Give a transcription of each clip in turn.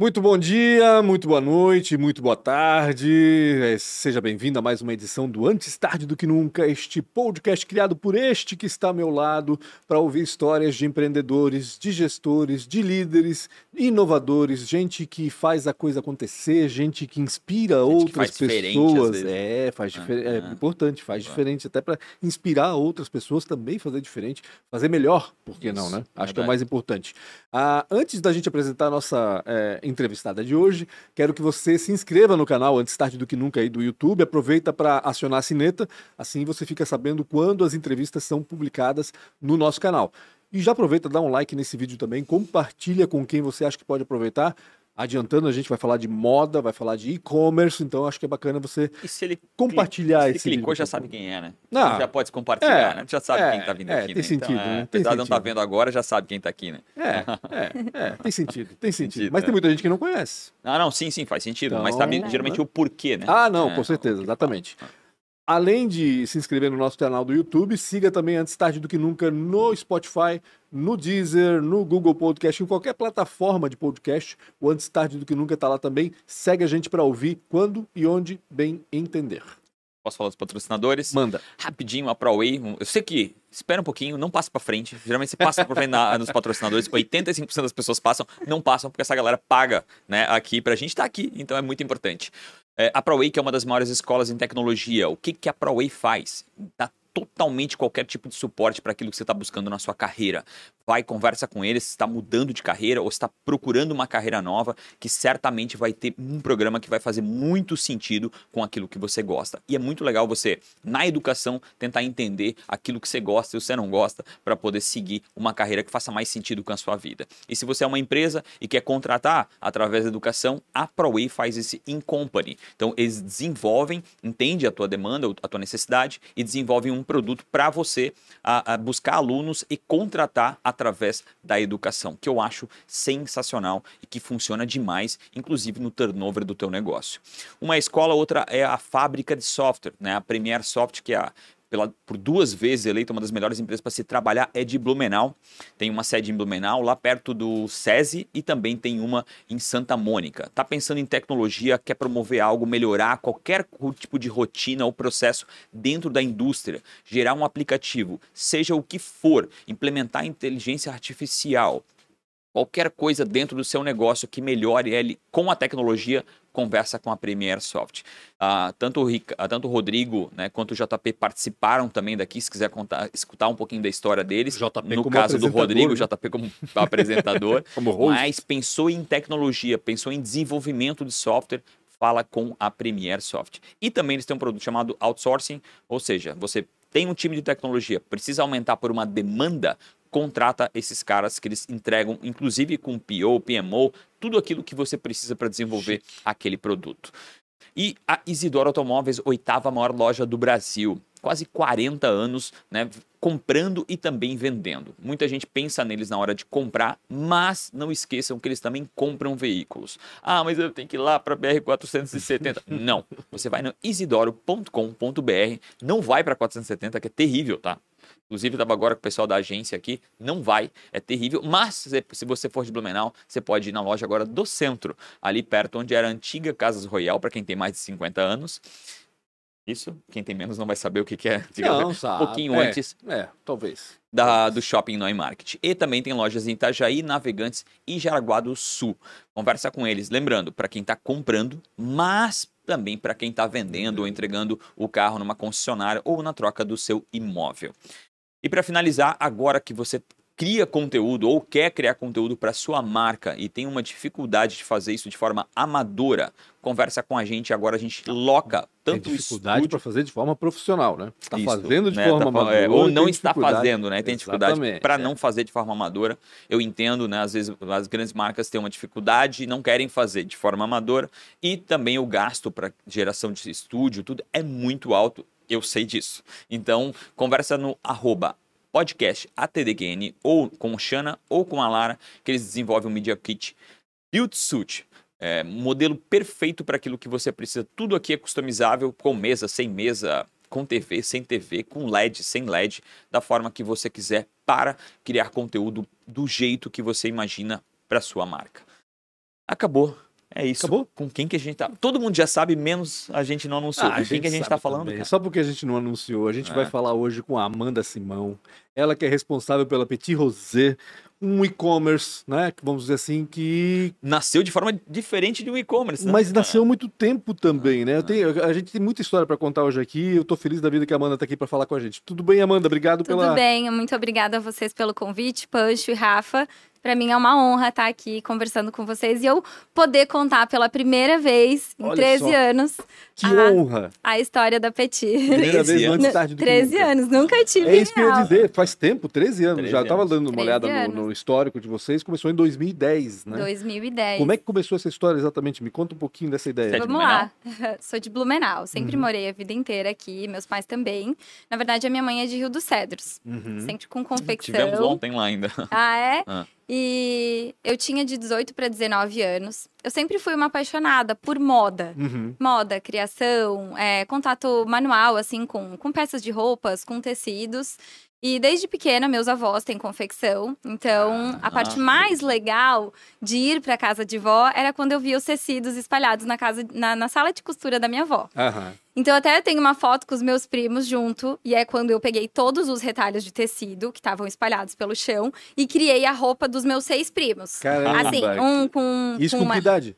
Muito bom dia, muito boa noite, muito boa tarde. É, seja bem-vindo a mais uma edição do Antes Tarde do que Nunca, este podcast criado por este que está ao meu lado para ouvir histórias de empreendedores, de gestores, de líderes, inovadores, gente que faz a coisa acontecer, gente que inspira gente outras que pessoas. É, faz ah, diferente, é importante, faz ah, diferente até para inspirar outras pessoas também fazer diferente, fazer melhor, por que não, né? Acho verdade. que é o mais importante. Ah, antes da gente apresentar a nossa é, entrevistada de hoje. Quero que você se inscreva no canal antes tarde do que nunca aí do YouTube. Aproveita para acionar a sineta, assim você fica sabendo quando as entrevistas são publicadas no nosso canal. E já aproveita, dá um like nesse vídeo também, compartilha com quem você acha que pode aproveitar adiantando, a gente vai falar de moda, vai falar de e-commerce, então acho que é bacana você compartilhar clica, esse. Se clicou, já sabe quem é, né? Não, já pode compartilhar, é, né? Já sabe é, quem tá vindo é, aqui. Tem né? sentido, então, né? Apesar de não estar tá vendo agora, já sabe quem tá aqui, né? É, é, é tem sentido, tem sentido. Mas tem muita gente que não conhece. Ah, não, sim, sim, faz sentido. Então, mas sabe geralmente né? o porquê, né? Ah, não, com certeza, exatamente. Além de se inscrever no nosso canal do YouTube, siga também antes tarde do que nunca no Spotify, no Deezer, no Google Podcast, em qualquer plataforma de podcast. O antes tarde do que nunca está lá também. Segue a gente para ouvir quando e onde bem entender. Posso falar dos patrocinadores? Manda. Rapidinho, a ProWay. Eu sei que espera um pouquinho, não passa para frente. Geralmente você passa para frente na, nos patrocinadores. 85% das pessoas passam, não passam porque essa galera paga, né, aqui pra gente estar tá aqui, então é muito importante. É, a ProWay, que é uma das maiores escolas em tecnologia, o que, que a ProWay faz? Dá totalmente qualquer tipo de suporte para aquilo que você está buscando na sua carreira. Vai, conversa com eles se está mudando de carreira ou está procurando uma carreira nova, que certamente vai ter um programa que vai fazer muito sentido com aquilo que você gosta. E é muito legal você, na educação, tentar entender aquilo que você gosta e você não gosta, para poder seguir uma carreira que faça mais sentido com a sua vida. E se você é uma empresa e quer contratar através da educação, a ProWay faz esse in company. Então, eles desenvolvem, entende a tua demanda, a tua necessidade e desenvolvem um produto para você a, a buscar alunos e contratar através da educação, que eu acho sensacional e que funciona demais, inclusive no turnover do teu negócio. Uma escola, outra é a fábrica de software, né? A Premier Soft, que é a pela, por duas vezes eleita uma das melhores empresas para se trabalhar, é de Blumenau. Tem uma sede em Blumenau, lá perto do SESI, e também tem uma em Santa Mônica. Tá pensando em tecnologia, quer promover algo, melhorar qualquer tipo de rotina ou processo dentro da indústria, gerar um aplicativo, seja o que for, implementar inteligência artificial, qualquer coisa dentro do seu negócio que melhore ele com a tecnologia, conversa com a Premier Soft. Ah, tanto, o Ric... Ah, tanto o Rodrigo né, quanto o JP participaram também daqui, se quiser contar, escutar um pouquinho da história deles. JP no caso do Rodrigo, né? JP como apresentador. como mas pensou em tecnologia, pensou em desenvolvimento de software, fala com a Premier Soft. E também eles têm um produto chamado outsourcing, ou seja, você tem um time de tecnologia, precisa aumentar por uma demanda, contrata esses caras que eles entregam, inclusive com PO, PMO, tudo aquilo que você precisa para desenvolver Chique. aquele produto. E a Isidoro Automóveis, oitava maior loja do Brasil. Quase 40 anos, né? Comprando e também vendendo. Muita gente pensa neles na hora de comprar, mas não esqueçam que eles também compram veículos. Ah, mas eu tenho que ir lá para BR-470. não. Você vai no isidoro.com.br, não vai para 470, que é terrível, tá? Inclusive, estava agora com o pessoal da agência aqui. Não vai, é terrível. Mas se você for de Blumenau, você pode ir na loja agora do centro, ali perto onde era a antiga Casas Royal, para quem tem mais de 50 anos. Isso, quem tem menos não vai saber o que, que é. Não, sabe. Um pouquinho é, antes. É, talvez. Da, do Shopping Noi Market. E também tem lojas em Itajaí, Navegantes e Jaraguá do Sul. Conversa com eles. Lembrando, para quem está comprando, mas também para quem está vendendo ou entregando o carro numa concessionária ou na troca do seu imóvel. E para finalizar, agora que você cria conteúdo ou quer criar conteúdo para sua marca e tem uma dificuldade de fazer isso de forma amadora, conversa com a gente. Agora a gente loca tanto tem dificuldade para fazer de forma profissional, né? Está fazendo de né? forma tá, amadora é, ou não está fazendo, né? Tem dificuldade para é. não fazer de forma amadora. Eu entendo, né? Às vezes as grandes marcas têm uma dificuldade e não querem fazer de forma amadora e também o gasto para geração de estúdio, tudo é muito alto eu sei disso. Então, conversa no arroba podcast ou com o Xana ou com a Lara, que eles desenvolvem o Media Kit Build Suit. É, modelo perfeito para aquilo que você precisa. Tudo aqui é customizável, com mesa, sem mesa, com TV, sem TV, com LED, sem LED, da forma que você quiser para criar conteúdo do jeito que você imagina para sua marca. Acabou. É isso. Acabou? Com quem que a gente tá. Todo mundo já sabe, menos a gente não anunciou. Ah, com quem que a gente tá falando? cara? Só porque a gente não anunciou. A gente É. vai falar hoje com a Amanda Simão. Ela que é responsável pela Petit Rosé, um e-commerce, né? que Vamos dizer assim, que. Nasceu de forma diferente de um e-commerce. né? Mas nasceu há muito tempo também, né? Eu tenho- a gente tem muita história para contar hoje aqui. Eu tô feliz da vida que a Amanda tá aqui para falar com a gente. Tudo bem, Amanda? Obrigado Tudo pela. bem, muito obrigada a vocês pelo convite, Pancho e Rafa. Para mim é uma honra estar aqui conversando com vocês e eu poder contar pela primeira vez em Olha 13 só. anos Que Ah, honra! a história da Petit. Primeira 13 vez antes tarde do que 13 nunca. anos, nunca tive É isso que eu ia dizer, faz tempo, 13 anos 13 já. Eu tava anos. dando uma 13 olhada no, no histórico de vocês, começou em 2010, né? 2010. Como é que começou essa história exatamente? Me conta um pouquinho dessa ideia. Você é de Vamos lá. Sou de Blumenau, sempre Uhum. morei a vida inteira aqui, meus pais também. Na verdade, a minha mãe é de Rio dos Cedros, Uhum. sempre com confecção. Tivemos ontem lá ainda. Ah, é? Ah. E eu tinha de 18 para 19 anos. Eu sempre fui uma apaixonada por moda. Uhum. Moda, criação, é, contato manual, assim, com, com peças de roupas, com tecidos. E desde pequena, meus avós têm confecção. Então, a parte Ah. mais legal de ir para casa de vó era quando eu via os tecidos espalhados na, casa, na, na sala de costura da minha avó. Aham. Então, até tenho uma foto com os meus primos junto, e é quando eu peguei todos os retalhos de tecido que estavam espalhados pelo chão e criei a roupa dos meus seis primos. Caramba. Assim, um com, Isso com com uma... que idade?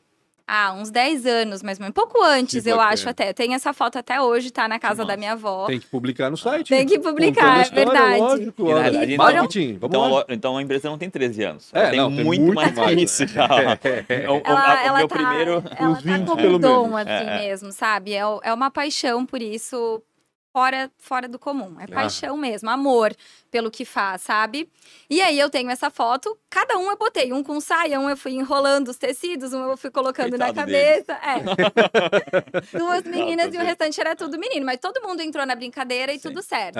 Ah, uns 10 anos, menos. Um pouco antes, eu acho até. Tem essa foto até hoje, tá na casa da massa. minha avó. Tem que publicar no site. Tem que publicar, é história, verdade. Lógico, E verdade, Marketing, vamos Então, lá. a lo- então a empresa não tem 13 anos. É, Ela tem, não, tem muito, muito mais, mais, que isso já. O, o- Ela, o ela meu tá, primeiro. ela tá 20 com pelo um dom, assim É, é. mesmo, sabe? É, é uma paixão por isso fora, fora do comum. É paixão mesmo, amor pelo que faz, sabe? E aí eu tenho essa foto, cada um eu botei. Um com saia, um eu fui enrolando os tecidos, um eu fui colocando na Coitado cabeça. É. Duas meninas e o restante era tudo menino. Mas todo mundo entrou na brincadeira e Sim. tudo certo.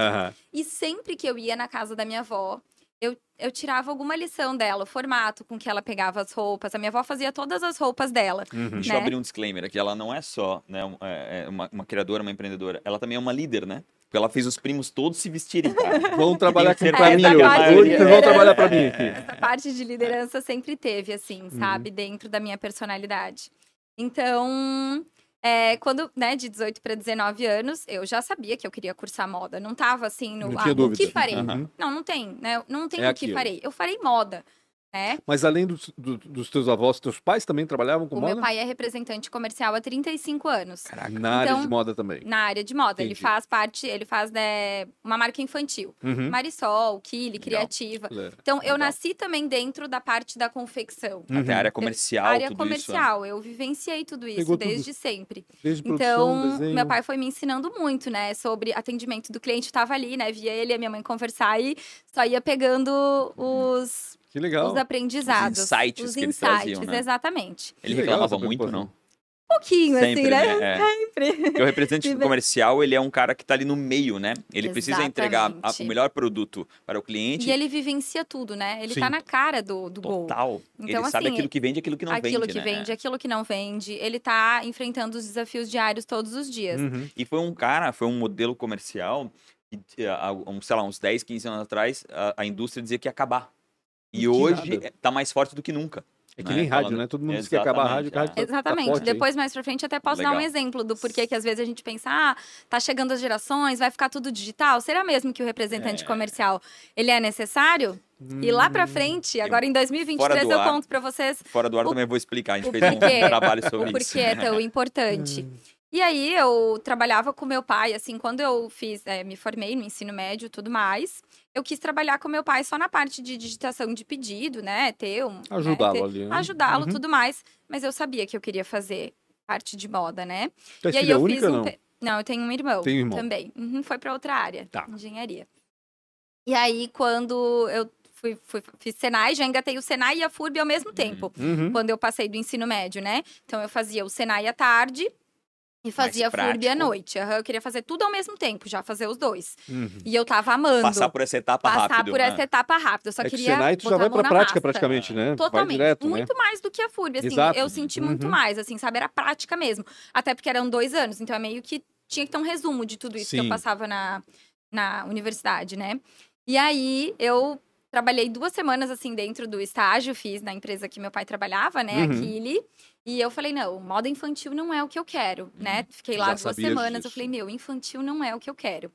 E sempre que eu ia na casa da minha avó, eu, eu tirava alguma lição dela, o formato com que ela pegava as roupas. A minha avó fazia todas as roupas dela. Uhum. Deixa eu né? abrir um disclaimer aqui. Ela não é só né, é- é uma, uma criadora, uma empreendedora. Ela também é uma líder, né? Porque ela fez os primos todos se vestirem. cara. Vamos trabalhar com Tenho pra mim hoje. vocês vão trabalhar pra mim aqui. Essa parte de liderança sempre teve, assim, Uhum. sabe? Dentro da minha personalidade. Então, é, quando, né, de 18 para 19 anos, eu já sabia que eu queria cursar moda. Não tava assim no, Não ah, o que farei? Uhum. Não, não tem, né? Não tem É o que aquilo. farei. Eu farei moda, né? Mas além dos, do- dos teus avós, teus pais também trabalhavam com O moda? meu pai é representante comercial há 35 anos. Na área Então, de moda também. Na área de moda. Ele Entendi. faz parte, ele faz né, uma marca infantil. Uhum. Marisol, Kili, Criativa. Legal. Então, eu Legal. nasci também dentro da parte da confecção. Uhum. Até a área comercial, área tudo comercial, eu vivenciei tudo isso Pegou tudo. desde sempre. Desde produção, Então, desenho. meu pai foi me ensinando muito, né, sobre atendimento do cliente, estava ali, né, via ele e a minha mãe conversar e só ia pegando os, Que legal. os aprendizados. Os insights os que eles insights, traziam, né? exatamente. Ele Que legal reclamava essa muito, não? Um pouquinho, Sempre, assim, né? né? É. Sempre. Porque o representante comercial, ele é um cara que tá ali no meio, né? Ele precisa entregar a- Exatamente. o melhor produto para o cliente. E ele vivencia tudo, né? Ele Sim. tá na cara do, do gol. Total. Então, ele sabe assim, aquilo que vende e aquilo que não aquilo vende, que né? vende, aquilo que não vende. Ele tá enfrentando os desafios diários todos os dias. Uhum. E foi um cara, foi um modelo comercial que, eh, um, sei lá, uns 10, 15 anos atrás, a, a indústria dizia que ia acabar. E Que hoje nada. eh, tá mais forte do que nunca. É que né? nem rádio, Falando- né? Todo mundo diz que acabar a rádio. a rádio tá- tá Exatamente. Depois, mais pra frente, até posso dar um Legal. exemplo do porquê que às vezes a gente pensa, ah, tá chegando as gerações, vai ficar tudo digital. Será mesmo que o representante É. comercial, ele é necessário? E lá pra frente, agora em 2023, Fora do eu ar. conto pra vocês Fora do ar O- também vou explicar. A gente o fez um porquê- trabalho o sobre isso. porquê é tão importante. E aí, eu trabalhava com meu pai, assim, quando eu fiz, eh, me formei no ensino médio e tudo mais, eu quis trabalhar com meu pai só na parte de digitação de pedido, né? Ter um. né, Ajudá-lo ter- ali. né? Ajudá-lo, Uhum. tudo mais. Mas eu sabia que eu queria fazer parte de moda, né? Tu é e aí eu única fiz um. não? Não, eu tenho um irmão. Tem um irmão. Também. Uhum, foi pra outra área. Tá. Engenharia. E aí, quando eu fui, fui- fiz Senai, já engatei o Senai e a FURB ao mesmo tempo. Uhum. Quando eu passei do ensino médio, né? Então eu fazia o Senai à tarde e fazia a FURB à noite. Aham, eu queria fazer tudo ao mesmo tempo, já fazer os dois. Uhum. E eu tava amando. Passar por essa etapa passar rápido. por né? essa etapa rápida. Eu só É que o queria. Senai tu já vai pra prática massa. praticamente, né? Vai Totalmente. direto, né? muito mais do que a FURB, assim. Exato. Eu senti muito Uhum. mais, assim, sabe? Era prática mesmo. Até porque eram dois anos, então é meio que tinha que ter um resumo de tudo isso que Sim. eu passava na, na universidade, né? E aí eu Trabalhei duas semanas, assim, dentro do estágio, fiz na empresa que meu pai trabalhava, né, Uhum. E eu falei, não, moda infantil não é o que eu quero, né? Fiquei lá Já duas semanas, eu disso. falei, meu, infantil não é o que eu quero.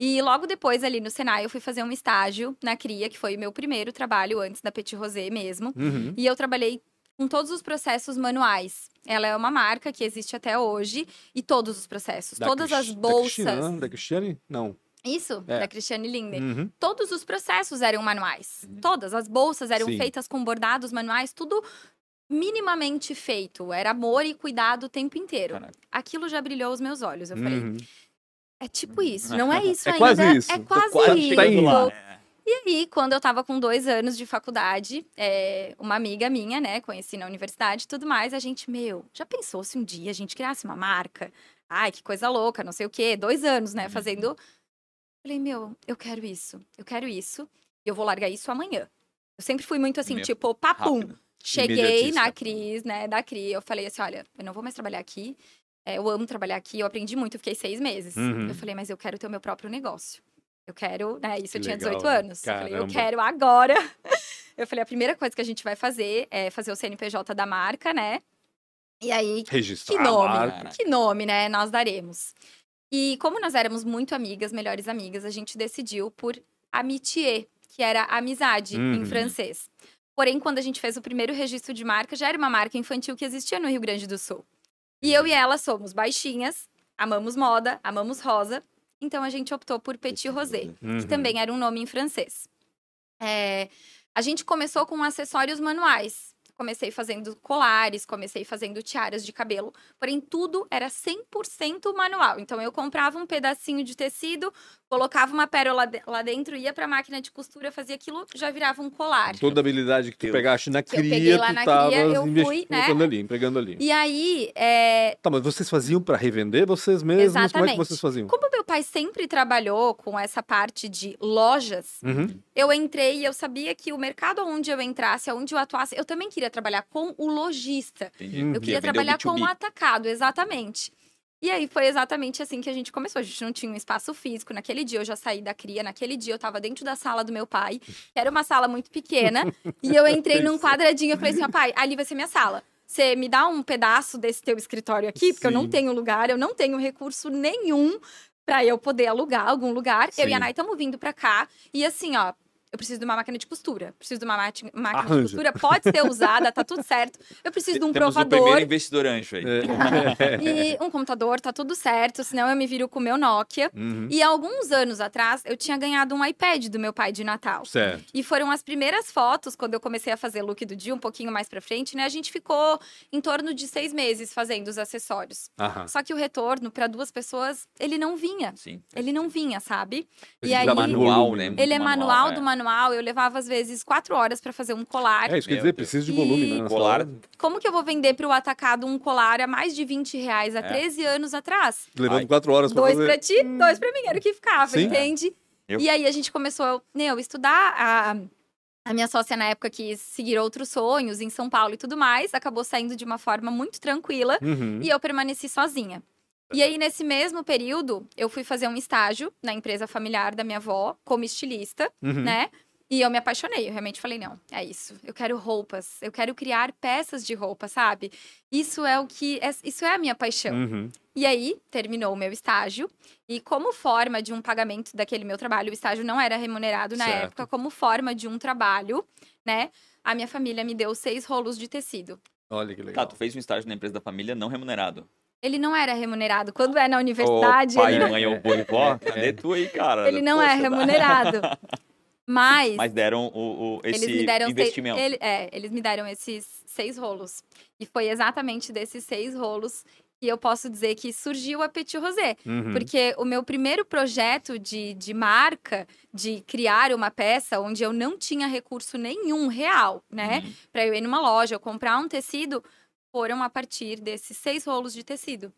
E logo depois, ali no Senai, eu fui fazer um estágio na Cria, que foi o meu primeiro trabalho antes da Petit Rosé mesmo. Uhum. E eu trabalhei com todos os processos manuais. Ela é uma marca que existe até hoje e todos os processos, Da todas Cris- as Da bolsas. Cristiane? Da Cristiane? Não. Isso, É. da Cristiane Linder. Uhum. Todos os processos eram manuais. Todas as bolsas eram Sim. feitas com bordados manuais, tudo minimamente feito. Era amor e cuidado o tempo inteiro. Caraca. Aquilo já brilhou os meus olhos. Eu falei, Uhum. é tipo isso, não é isso É ainda. quase isso. É quase, Quase isso. chegando lá. né? E aí, quando eu tava com dois anos de faculdade, é, uma amiga minha, né, conheci na universidade e tudo mais, a gente, meu, já pensou se um dia a gente criasse uma marca? Ai, que coisa louca, não sei o quê. Dois anos, né, fazendo. Falei, meu, eu quero isso, eu quero isso, e eu vou largar isso amanhã. Eu sempre fui muito assim, Meu, tipo, papum. Rápido. Cheguei na Cris, né, da Cri, eu falei assim, olha, eu não vou mais trabalhar aqui, é, eu amo trabalhar aqui, eu aprendi muito, eu fiquei seis meses. Uhum. Eu falei, mas eu quero ter o meu próprio negócio. Eu quero, né, isso Que eu tinha legal, 18 né? anos. Eu falei, eu Caramba. quero agora. Eu falei, a primeira coisa que a gente vai fazer é fazer o CNPJ da marca, né? E aí, Registrar que nome, que nome, né, nós daremos. E como nós éramos muito amigas, melhores amigas, a gente decidiu por amitié, que era amizade em Uhum. francês. Porém, quando a gente fez o primeiro registro de marca, já era uma marca infantil que existia no Rio Grande do Sul. E eu e ela somos baixinhas, amamos moda, amamos rosa, então a gente optou por Petit Rosé Uhum. que também era um nome em francês. É, a gente começou com acessórios manuais. Comecei fazendo colares, comecei fazendo tiaras de cabelo, porém tudo era 100% manual. Então eu comprava um pedacinho de tecido, colocava uma pérola de- lá dentro, ia pra máquina de costura, fazia aquilo, já virava um colar. Toda a habilidade que tu pegaste na Que eu peguei cria, lá tu na tava cria, eu fui, né? ali, empregando ali. E aí, é, Tá, mas vocês faziam pra revender vocês mesmos? Como é que Exatamente. vocês faziam? como meu pai sempre trabalhou com essa parte de lojas, Uhum. eu entrei e eu sabia que o mercado onde eu entrasse, onde eu atuasse, eu também queria trabalhar com o lojista. Entendi. Eu Eu queria trabalhar com B2B. o atacado, exatamente. E aí foi exatamente assim que a gente começou. A gente não tinha um espaço físico. Naquele dia eu já saí da cria, naquele dia eu tava dentro da sala do meu pai, que era uma sala muito pequena, e eu entrei num quadradinho, eu falei assim: "Ó, pai, ali vai ser minha sala. Você me dá um pedaço desse teu escritório aqui, porque eu não Sim. tenho lugar, eu não tenho recurso nenhum pra eu poder alugar algum lugar. Eu e Sim. a Nai estamos vindo pra cá, e assim, ó, eu preciso de uma máquina de costura. Preciso de uma máquina Arranja. de costura, pode ser usada, tá tudo certo. Eu preciso de um Temos o provador. primeiro investidor anjo aí. É. E um computador, tá tudo certo, senão eu me viro com o meu Nokia. Uhum. E alguns anos atrás, eu tinha ganhado um iPad do meu pai de Natal. Certo. E foram as primeiras fotos, quando eu comecei a fazer look do dia, um pouquinho mais pra frente, né? A gente ficou em torno de seis meses fazendo os acessórios. Aham. Só que o retorno para duas pessoas, ele não vinha. Sim. Ele não vinha, sabe? E Precisa aí, manual, né? ele é manual, é. do manual. Eu levava, às vezes, quatro horas pra fazer um colar. É isso que eu ia Meu dizer, precisa de volume, né? Colar. Como que eu vou vender pro atacado um colar a mais de 20 reais há É. 13 anos atrás? Levando Ai. quatro horas Dois fazer. pra ti, dois pra mim, era o que ficava, Sim. entende? Eu- E aí a gente começou, né, eu estudar, a, a minha sócia na época quis seguir outros sonhos em São Paulo e tudo mais, acabou saindo de uma forma muito tranquila Uhum. e eu permaneci sozinha. E aí, nesse mesmo período, eu fui fazer um estágio na empresa familiar da minha avó, como estilista, Uhum. né? E eu me apaixonei, eu realmente falei, não, é isso. Eu quero roupas, eu quero criar peças de roupa, sabe? Isso é o que. é- isso é a minha paixão. Uhum. E aí, terminou o meu estágio. E como forma de um pagamento daquele meu trabalho, o estágio não era remunerado na Certo. época, como forma de um trabalho, né? A minha família me deu seis rolos de tecido. Olha que Tá, legal. tu fez um estágio na empresa da família não remunerado. Ele não era remunerado. Quando é na universidade, Ô, pai, ele, não- mãe vô e vó, cadê tu aí, cara? ele não é Poxa, dá- remunerado. Mas, Mas deram o, o- esse eles me deram seis- investimento. ele- é, eles me deram esses seis rolos. E foi exatamente desses seis rolos que eu posso dizer que surgiu a Petit Rosé. Uhum. Porque o meu primeiro projeto de, de marca, de criar uma peça onde eu não tinha recurso nenhum real, né? Uhum. Pra eu ir numa loja, eu comprar um tecido, foram a partir desses seis rolos de tecido.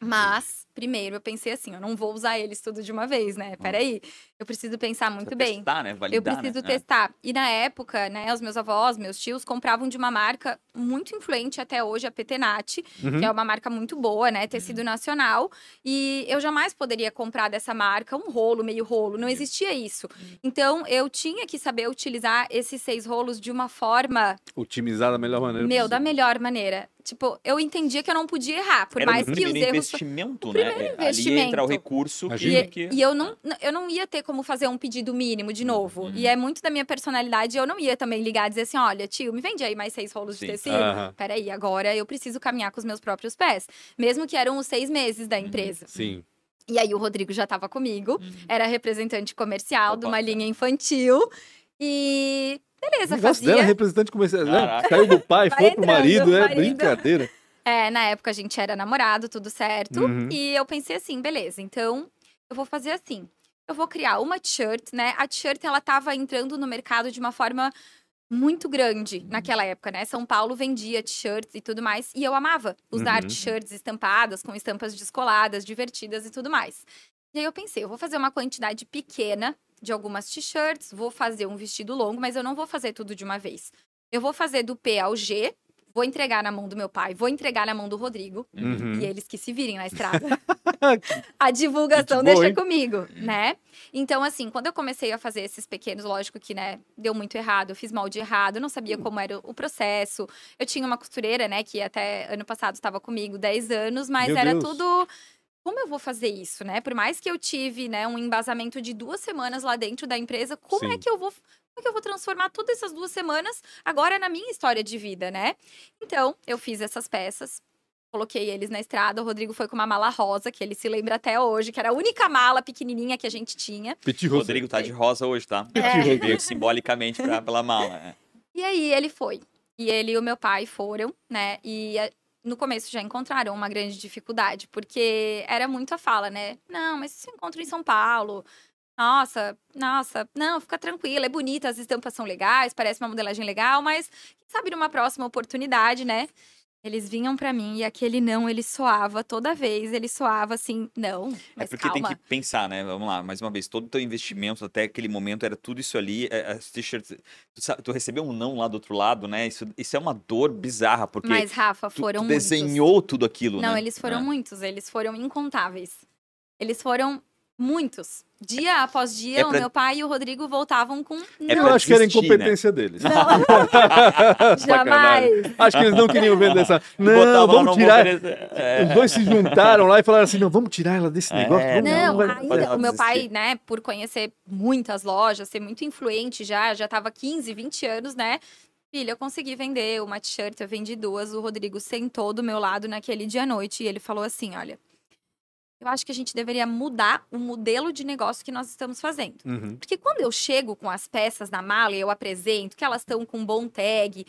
Mas, primeiro, eu pensei assim, eu não vou usar eles tudo de uma vez, né? Peraí, eu preciso pensar muito Precisa bem. Testar, né? Validar, Eu preciso né? testar. E na época, né, os meus avós, meus tios compravam de uma marca muito influente até hoje, a Petenat, Uhum. que é uma marca muito boa, né, tecido nacional. E eu jamais poderia comprar dessa marca um rolo, meio rolo, não existia isso. Então, eu tinha que saber utilizar esses seis rolos de uma forma, Otimizar da melhor maneira meu, da possível. melhor maneira. Tipo, eu entendia que eu não podia errar, por Era mais que os primeiro erros investimento, o né? primeiro Ali investimento. entra o recurso Imagina. que, que... E eu não, eu não ia ter como fazer um pedido mínimo de novo. Uhum. E é muito da minha personalidade. Eu não ia também ligar e dizer assim: olha, tio, me vende aí mais seis rolos Sim. de tecido. Peraí, agora eu preciso caminhar com os meus próprios pés. Mesmo que eram os seis meses Uhum. da empresa. Sim. E aí o Rodrigo já estava comigo, era representante comercial de Opa. uma linha infantil. E O beleza, dela é fazia. representante comercial. né? Saiu do pai, Vai foi pro marido, é brincadeira. É, na época a gente era namorado, tudo certo. Uhum. E eu pensei assim, beleza, então eu vou fazer assim. Eu vou criar uma t-shirt, né? A t-shirt, ela tava entrando no mercado de uma forma muito grande naquela época, né? São Paulo vendia t-shirts e tudo mais. E eu amava usar Uhum. t-shirts estampadas, com estampas descoladas, divertidas e tudo mais. E aí eu pensei, eu vou fazer uma quantidade pequena de algumas t-shirts, vou fazer um vestido longo, mas eu não vou fazer tudo de uma vez. Eu vou fazer do P ao G, vou entregar na mão do meu pai, vou entregar na mão do Rodrigo, Uhum. e eles que se virem na estrada. a divulgação boa, deixa comigo, né? Então, assim, quando eu comecei a fazer esses pequenos, lógico que, né, deu muito errado, eu fiz molde errado, eu não sabia como era o processo. Eu tinha uma costureira, né, que até ano passado estava comigo 10 anos, mas Meu era Deus. tudo. Como eu vou fazer isso, né? Por mais que eu tive, né, um embasamento de duas semanas lá dentro da empresa, como Sim. é que eu vou. Como é que eu vou transformar todas essas duas semanas agora na minha história de vida, né? Então, eu fiz essas peças, coloquei eles na estrada. O Rodrigo foi com uma mala rosa, que ele se lembra até hoje, que era a única mala pequenininha que a gente tinha. Petit O Rodrigo tá de rosa hoje, tá? É. Veio simbolicamente pra, pela mala. né? E aí ele foi. E ele e o meu pai foram, né? E no começo já encontraram uma grande dificuldade, porque era muito a fala, né? Não, mas se encontra em São Paulo. Nossa, nossa, não, fica tranquila, é bonita, as estampas são legais, parece uma modelagem legal, mas quem sabe numa próxima oportunidade, né? Eles vinham pra mim e aquele não, ele soava toda vez, ele soava assim, não, É porque calma. tem que pensar, né? Vamos lá, mais uma vez, todo o teu investimento até aquele momento era tudo isso ali, é, as t-shirts. Tu, tu recebeu um não lá do outro lado, né? Isso, isso é uma dor bizarra, porque Mas, Rafa, tu, foram tu muitos. desenhou tudo aquilo, Não, né? eles foram É. muitos, eles foram incontáveis. Eles foram muitos. Dia após dia, É o pra- meu pai e o Rodrigo voltavam com É Eu não, acho que era desistir, incompetência deles. jamais. Acho que eles não queriam vender essa. Não, vamos não tirar. É. Os dois se juntaram lá e falaram assim: não, vamos tirar ela desse É, negócio. Vamos, Não, pode ainda, não o meu pai, né, por conhecer muitas lojas, ser muito influente já, já tava 15, 20 anos, né? Filha, eu consegui vender uma t-shirt, eu vendi duas. O Rodrigo sentou do meu lado naquele dia à noite e ele falou assim: olha. Eu acho que a gente deveria mudar o modelo de negócio que nós estamos fazendo. Uhum. Porque quando eu chego com as peças na mala e eu apresento que elas estão com um bom tag,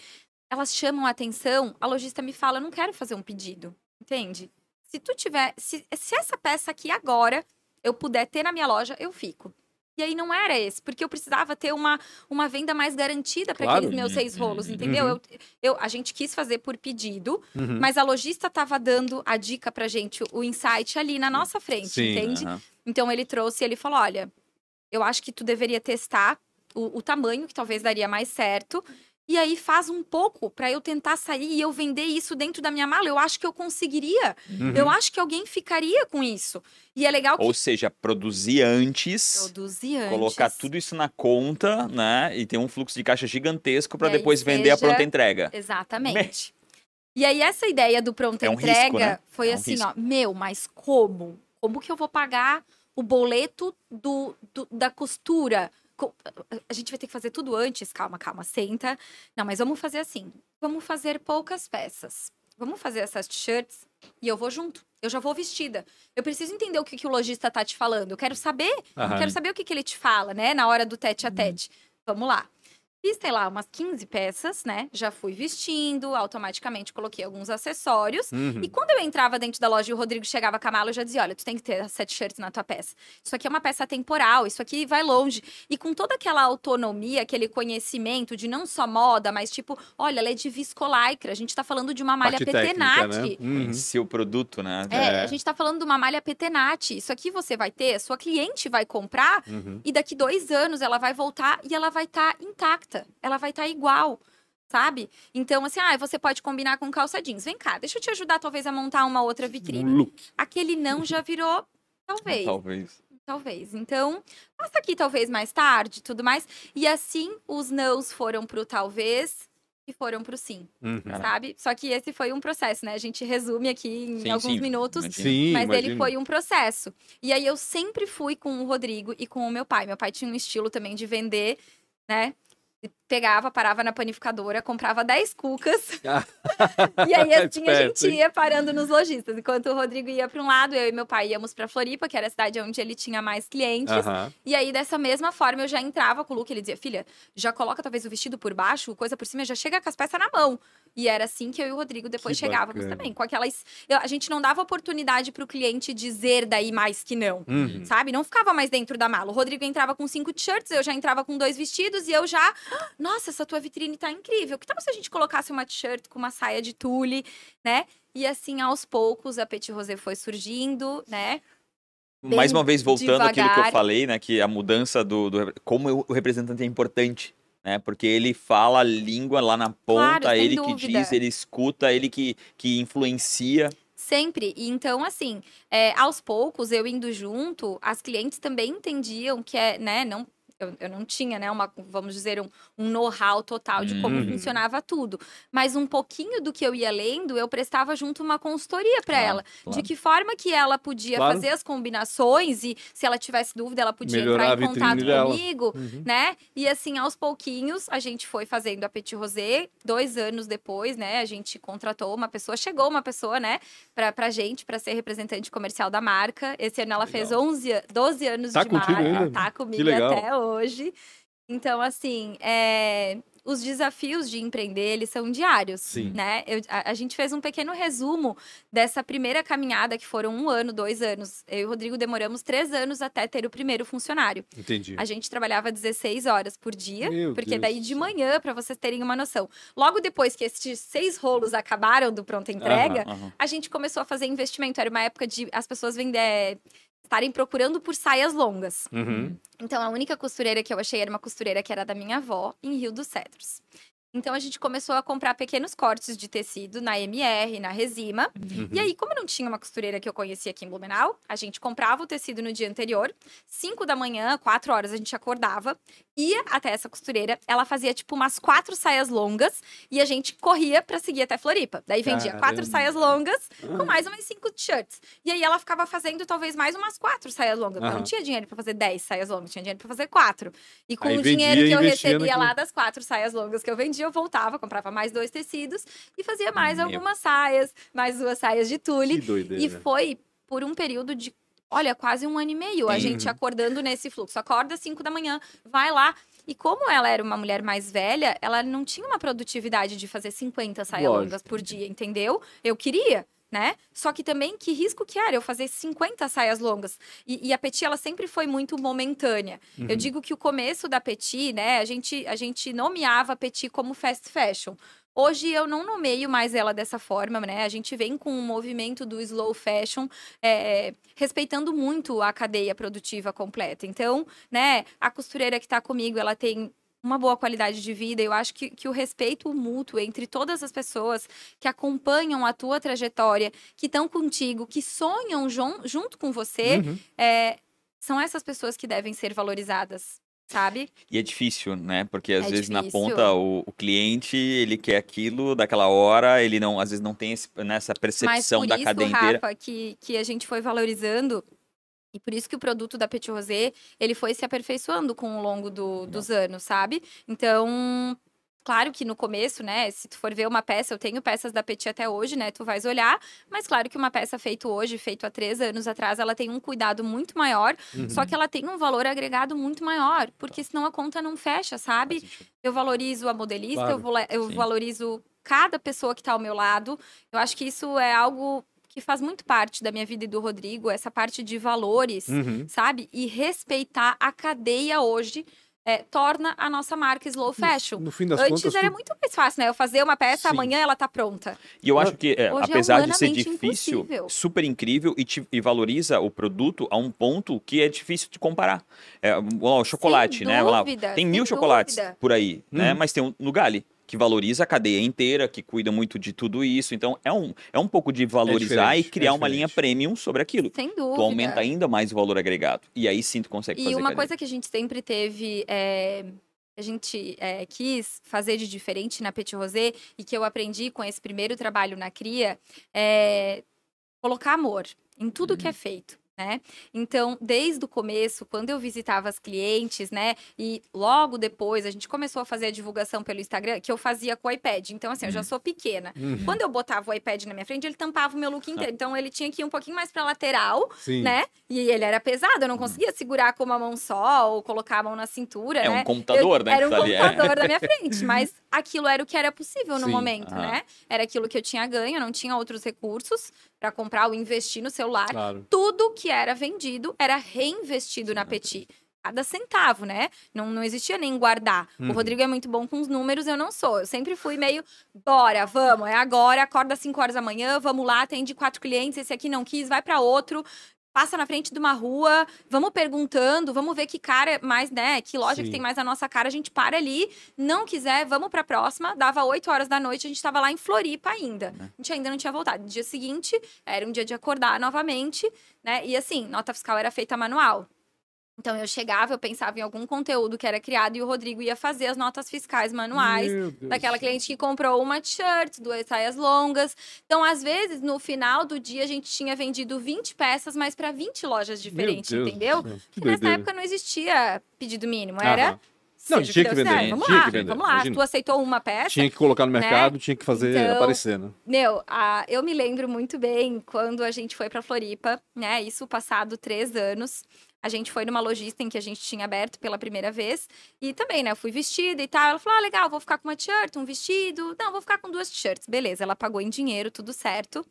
elas chamam a atenção, a lojista me fala, eu não quero fazer um pedido, entende? Se tu tiver, se, se essa peça aqui agora eu puder ter na minha loja, eu fico. E aí não era esse, porque eu precisava ter uma, uma venda mais garantida para Claro. aqueles meus seis rolos, Uhum. entendeu? Eu, eu, a gente quis fazer por pedido, Uhum. mas a lojista estava dando a dica pra gente, o insight ali na nossa frente, Sim, entende? Aham. Então ele trouxe, ele falou: olha, eu acho que tu deveria testar o, o tamanho que talvez daria mais certo. E aí faz um pouco pra eu tentar sair e eu vender isso dentro da minha mala. Eu acho que eu conseguiria. Uhum. Eu acho que alguém ficaria com isso. E é legal que Ou seja, produzir antes, produzir antes. colocar tudo isso na conta, né? E ter um fluxo de caixa gigantesco para depois vender a seja- pronta entrega. Exatamente. E aí, essa ideia do pronta É um entrega risco, né? foi É um assim, risco. ó, meu, mas como? Como que eu vou pagar o boleto do, do- da costura? A gente vai ter que fazer tudo antes. Calma, calma, senta. Não, mas vamos fazer assim. Vamos fazer poucas peças. Vamos fazer essas t-shirts e eu vou junto. Eu já vou vestida. Eu preciso entender o que, que o lojista tá te falando. Eu quero saber Aham. Quero saber o que, que ele te fala, né? Na hora do tete a tete. Vamos lá. Fiz, sei lá, umas 15 peças, né? Já fui vestindo, automaticamente coloquei alguns acessórios. Uhum. E quando eu entrava dentro da loja e o Rodrigo chegava com a mala, eu já dizia: olha, tu tem que ter sete shirts na tua peça. Isso aqui é uma peça temporal, isso aqui vai longe. E com toda aquela autonomia, aquele conhecimento de não só moda, mas tipo, olha, ela é de viscolaicra, a gente tá falando de uma malha Parte técnica, petenate. né? Uhum. O produto, né? É, É. a gente tá falando de uma malha petenate. Isso aqui você vai ter, a sua cliente vai comprar Uhum. e daqui dois anos ela vai voltar e ela vai estar intacta. Ela vai estar igual. Sabe? Então, assim, ah, você pode combinar com calça jeans. Vem cá, deixa eu te ajudar, talvez, a montar uma outra vitrine. Look. Aquele não já virou. Talvez, Talvez. talvez. Então, passa aqui talvez mais tarde e tudo mais. E assim, os nãos foram pro talvez e foram pro sim, Uhum. Sabe? Só que esse foi um processo, né? A gente resume aqui em Sim, alguns sim. minutos. Sim, Mas imagino. ele foi um processo. E aí eu sempre fui com o Rodrigo e com o meu pai. Meu pai tinha um estilo também de vender, né? Pegava, parava na panificadora, comprava 10 cucas. e aí assim a gente ia parando nos lojistas. Enquanto o Rodrigo ia para um lado, eu e meu pai íamos para Floripa, que era a cidade onde ele tinha mais clientes. Aham. E aí, dessa mesma forma, eu já entrava com o look. Ele dizia, filha, já coloca talvez o vestido por baixo, coisa por cima, já chega com as peças na mão. E era assim que eu e o Rodrigo depois Que chegávamos bacana. também. Com aquelas. eu- a gente não dava oportunidade pro cliente dizer daí mais que não. Uhum. Sabe? Não ficava mais dentro da mala. O Rodrigo entrava com cinco t-shirts, eu já entrava com dois vestidos e eu já. "Ah, Nossa, essa tua vitrine tá incrível. Que tal se a gente colocasse uma t-shirt com uma saia de tule, né? E assim, aos poucos, a Petit Rosé foi surgindo, né? Bem Mais uma vez, voltando àquilo que eu devagar. falei, né? Que a mudança do, do- como o- o representante é importante. Né, porque ele fala a língua lá na ponta, Claro, ele que dúvida. diz, ele escuta, ele que, que influencia. Sempre. E então, assim, é, aos poucos, eu indo junto, as clientes também entendiam que é, né, não. Eu, eu não tinha, né, uma, vamos dizer, um, um know-how total de como Uhum. funcionava tudo. Mas um pouquinho do que eu ia lendo, eu prestava junto uma consultoria para Claro, ela. claro. De que forma que ela podia Claro. fazer as combinações e se ela tivesse dúvida, ela podia Melhorar entrar em contato dela. comigo, Uhum. né? E assim, aos pouquinhos, a gente foi fazendo a Petit Rosé. Dois anos depois, né? A gente contratou uma pessoa, chegou uma pessoa, né? Pra, pra gente, pra ser representante comercial da marca. Esse ano ela fez 11, a- 12 anos Tá de marca. ainda? Tá comigo legal. até hoje. Então, assim, é, os desafios de empreender, eles são diários, Sim. né? Eu- a, a gente fez um pequeno resumo dessa primeira caminhada, que foram um ano, dois anos. Eu e o Rodrigo demoramos três anos até ter o primeiro funcionário. Entendi. A gente trabalhava 16 horas por dia, Meu porque Deus daí de manhã, para vocês terem uma noção. Logo depois que esses seis rolos acabaram do pronta entrega, Aham. a gente começou a fazer investimento. Era uma época de as pessoas vender estarem procurando por saias longas. Uhum. Então a única costureira que eu achei era uma costureira que era da minha avó, em Rio dos Cedros. Então a gente começou a comprar pequenos cortes de tecido na MR, na Resima. Uhum. E aí, como não tinha uma costureira que eu conhecia aqui em Blumenau, a gente comprava o tecido no dia anterior. 5 da manhã, 4 horas, a gente acordava, ia até essa costureira. Ela fazia tipo umas quatro saias longas e a gente corria pra seguir até Floripa. Daí vendia quatro Caramba. saias longas com mais umas cinco shirts. E aí ela ficava fazendo talvez mais umas quatro saias longas. Eu Aham. não tinha dinheiro pra fazer 10 saias longas, tinha dinheiro pra fazer quatro. E com Aí o dinheiro que eu recebia lá das quatro saias longas que eu vendia, eu voltava, comprava mais dois tecidos e fazia mais Meu. algumas saias, mais duas saias de tule. Que doideira. E foi por um período de, olha, quase um ano e meio, a gente acordando nesse fluxo. Acorda às 5 da manhã, vai lá. E como ela era uma mulher mais velha, ela não tinha uma produtividade de fazer 50 saias longas por dia, entendeu? Eu queria. Né? Só que também, que risco que era eu fazer 50 saias longas? E, e a Petit, ela sempre foi muito momentânea. Uhum. Eu digo que o começo da Petit, né? A gente, a gente nomeava a Petit como fast fashion. Hoje eu não nomeio mais ela dessa forma, né? A gente vem com um movimento do slow fashion, é, respeitando muito a cadeia produtiva completa. Então, né, a costureira que está comigo, ela tem uma boa qualidade de vida. Eu acho que, que o respeito mútuo entre todas as pessoas que acompanham a tua trajetória, que estão contigo, que sonham jun- junto com você, Uhum. é, são essas pessoas que devem ser valorizadas, sabe? E é difícil, né? Porque às É vezes na difícil. ponta o, o cliente ele quer aquilo daquela hora, ele não, às vezes não tem esse, nessa Mas percepção por da isso, cadeia Rafa, inteira. que, que a gente foi valorizando e por isso que o produto da Petit Rosé, ele foi se aperfeiçoando com o longo do- dos anos, sabe? Então, Claro que no começo, né, se tu for ver uma peça, eu tenho peças da Petit até hoje, né, tu vais olhar, mas claro que uma peça feita hoje, feita há três anos atrás, ela tem um cuidado muito maior, Uhum. só que ela tem um valor agregado muito maior, porque senão a conta não fecha, sabe? Eu valorizo a modelista, Claro. eu, eu valorizo cada pessoa que está ao meu lado. Eu acho que isso é algo que faz muito parte da minha vida e do Rodrigo, essa parte de valores, Uhum. sabe? E respeitar a cadeia hoje é, torna a nossa marca slow fashion. No fim das Antes contas, era tu- muito mais fácil, né? Eu fazer uma peça, Sim. amanhã ela tá pronta. E eu acho que, é, é apesar de ser difícil, impossível. super incrível e, te- e valoriza o produto a um ponto que é difícil de comparar. É, ó, chocolate, Sem né? Vamos lá, dúvida, tem mil chocolates dúvida. por aí, né? Hum. Mas tem um no Gali que valoriza a cadeia inteira, que cuida muito de tudo isso. Então é um, é um pouco de valorizar e diferente, criar é uma linha premium sobre aquilo. Sem dúvida. Tu aumenta ainda mais o valor agregado. E aí sim tu consegue E fazer uma cadeia. coisa que a gente sempre teve, é, a gente é, quis fazer de diferente na Petit Rosé e que eu aprendi com esse primeiro trabalho na Cria, é colocar amor em tudo que é feito. Né? Então, desde o começo, quando eu visitava as clientes, né? E logo depois a gente começou a fazer a divulgação pelo Instagram, que eu fazia com o iPad. Então, assim, eu já sou pequena. Uhum. Quando eu botava o iPad na minha frente, ele tampava o meu look inteiro. Então, ele tinha que ir um pouquinho mais pra lateral, Sim. né? E ele era pesado, eu não conseguia segurar com uma mão só ou colocar a mão na cintura, É né? um computador, Eu- né? Era um tá é. computador na minha frente, mas aquilo era o que era possível no Sim, momento, né? Era aquilo que eu tinha ganho, não tinha outros recursos pra comprar ou investir no celular. Claro. Tudo que era vendido era reinvestido na Petit. Cada centavo, né? Não, não existia nem guardar. Uhum. O Rodrigo é muito bom com os números, eu não sou. Eu sempre fui meio, bora, vamos, é agora, acorda às 5 horas da manhã, vamos lá, atende quatro clientes, esse aqui não quis, vai pra outro. Passa na frente de uma rua, vamos perguntando, vamos ver que cara mais, né? Que loja Sim. que tem mais a nossa cara, a gente para ali. Não quiser, vamos pra próxima. Dava 8 horas da noite, a gente tava lá em Floripa ainda. A gente ainda não tinha voltado. No dia seguinte, era um dia de acordar novamente, né? E assim, nota fiscal era feita manual. Então eu chegava, eu pensava em algum conteúdo que era criado e o Rodrigo ia fazer as notas fiscais manuais daquela cliente que comprou uma t-shirt, duas saias longas. Então, às vezes, no final do dia, a gente tinha vendido 20 peças, mas para 20 lojas diferentes, entendeu? Que nessa época não existia pedido mínimo, era. Aham. Não, seja tinha que Deus vender, Vamos tinha lá, que vender, vamos lá. imagina. Tu aceitou uma peça. Tinha que colocar no mercado, tinha que fazer Então, aparecer, né? Meu, a- eu me lembro muito bem quando a gente foi pra Floripa, né? Isso passado três anos. A gente foi numa lojista em que a gente tinha aberto pela primeira vez. E também, né? Eu fui vestida e tal. Ela falou: ah, legal, vou ficar com uma t-shirt, um vestido. Não, vou ficar com duas t-shirts. Beleza, ela pagou em dinheiro, tudo certo.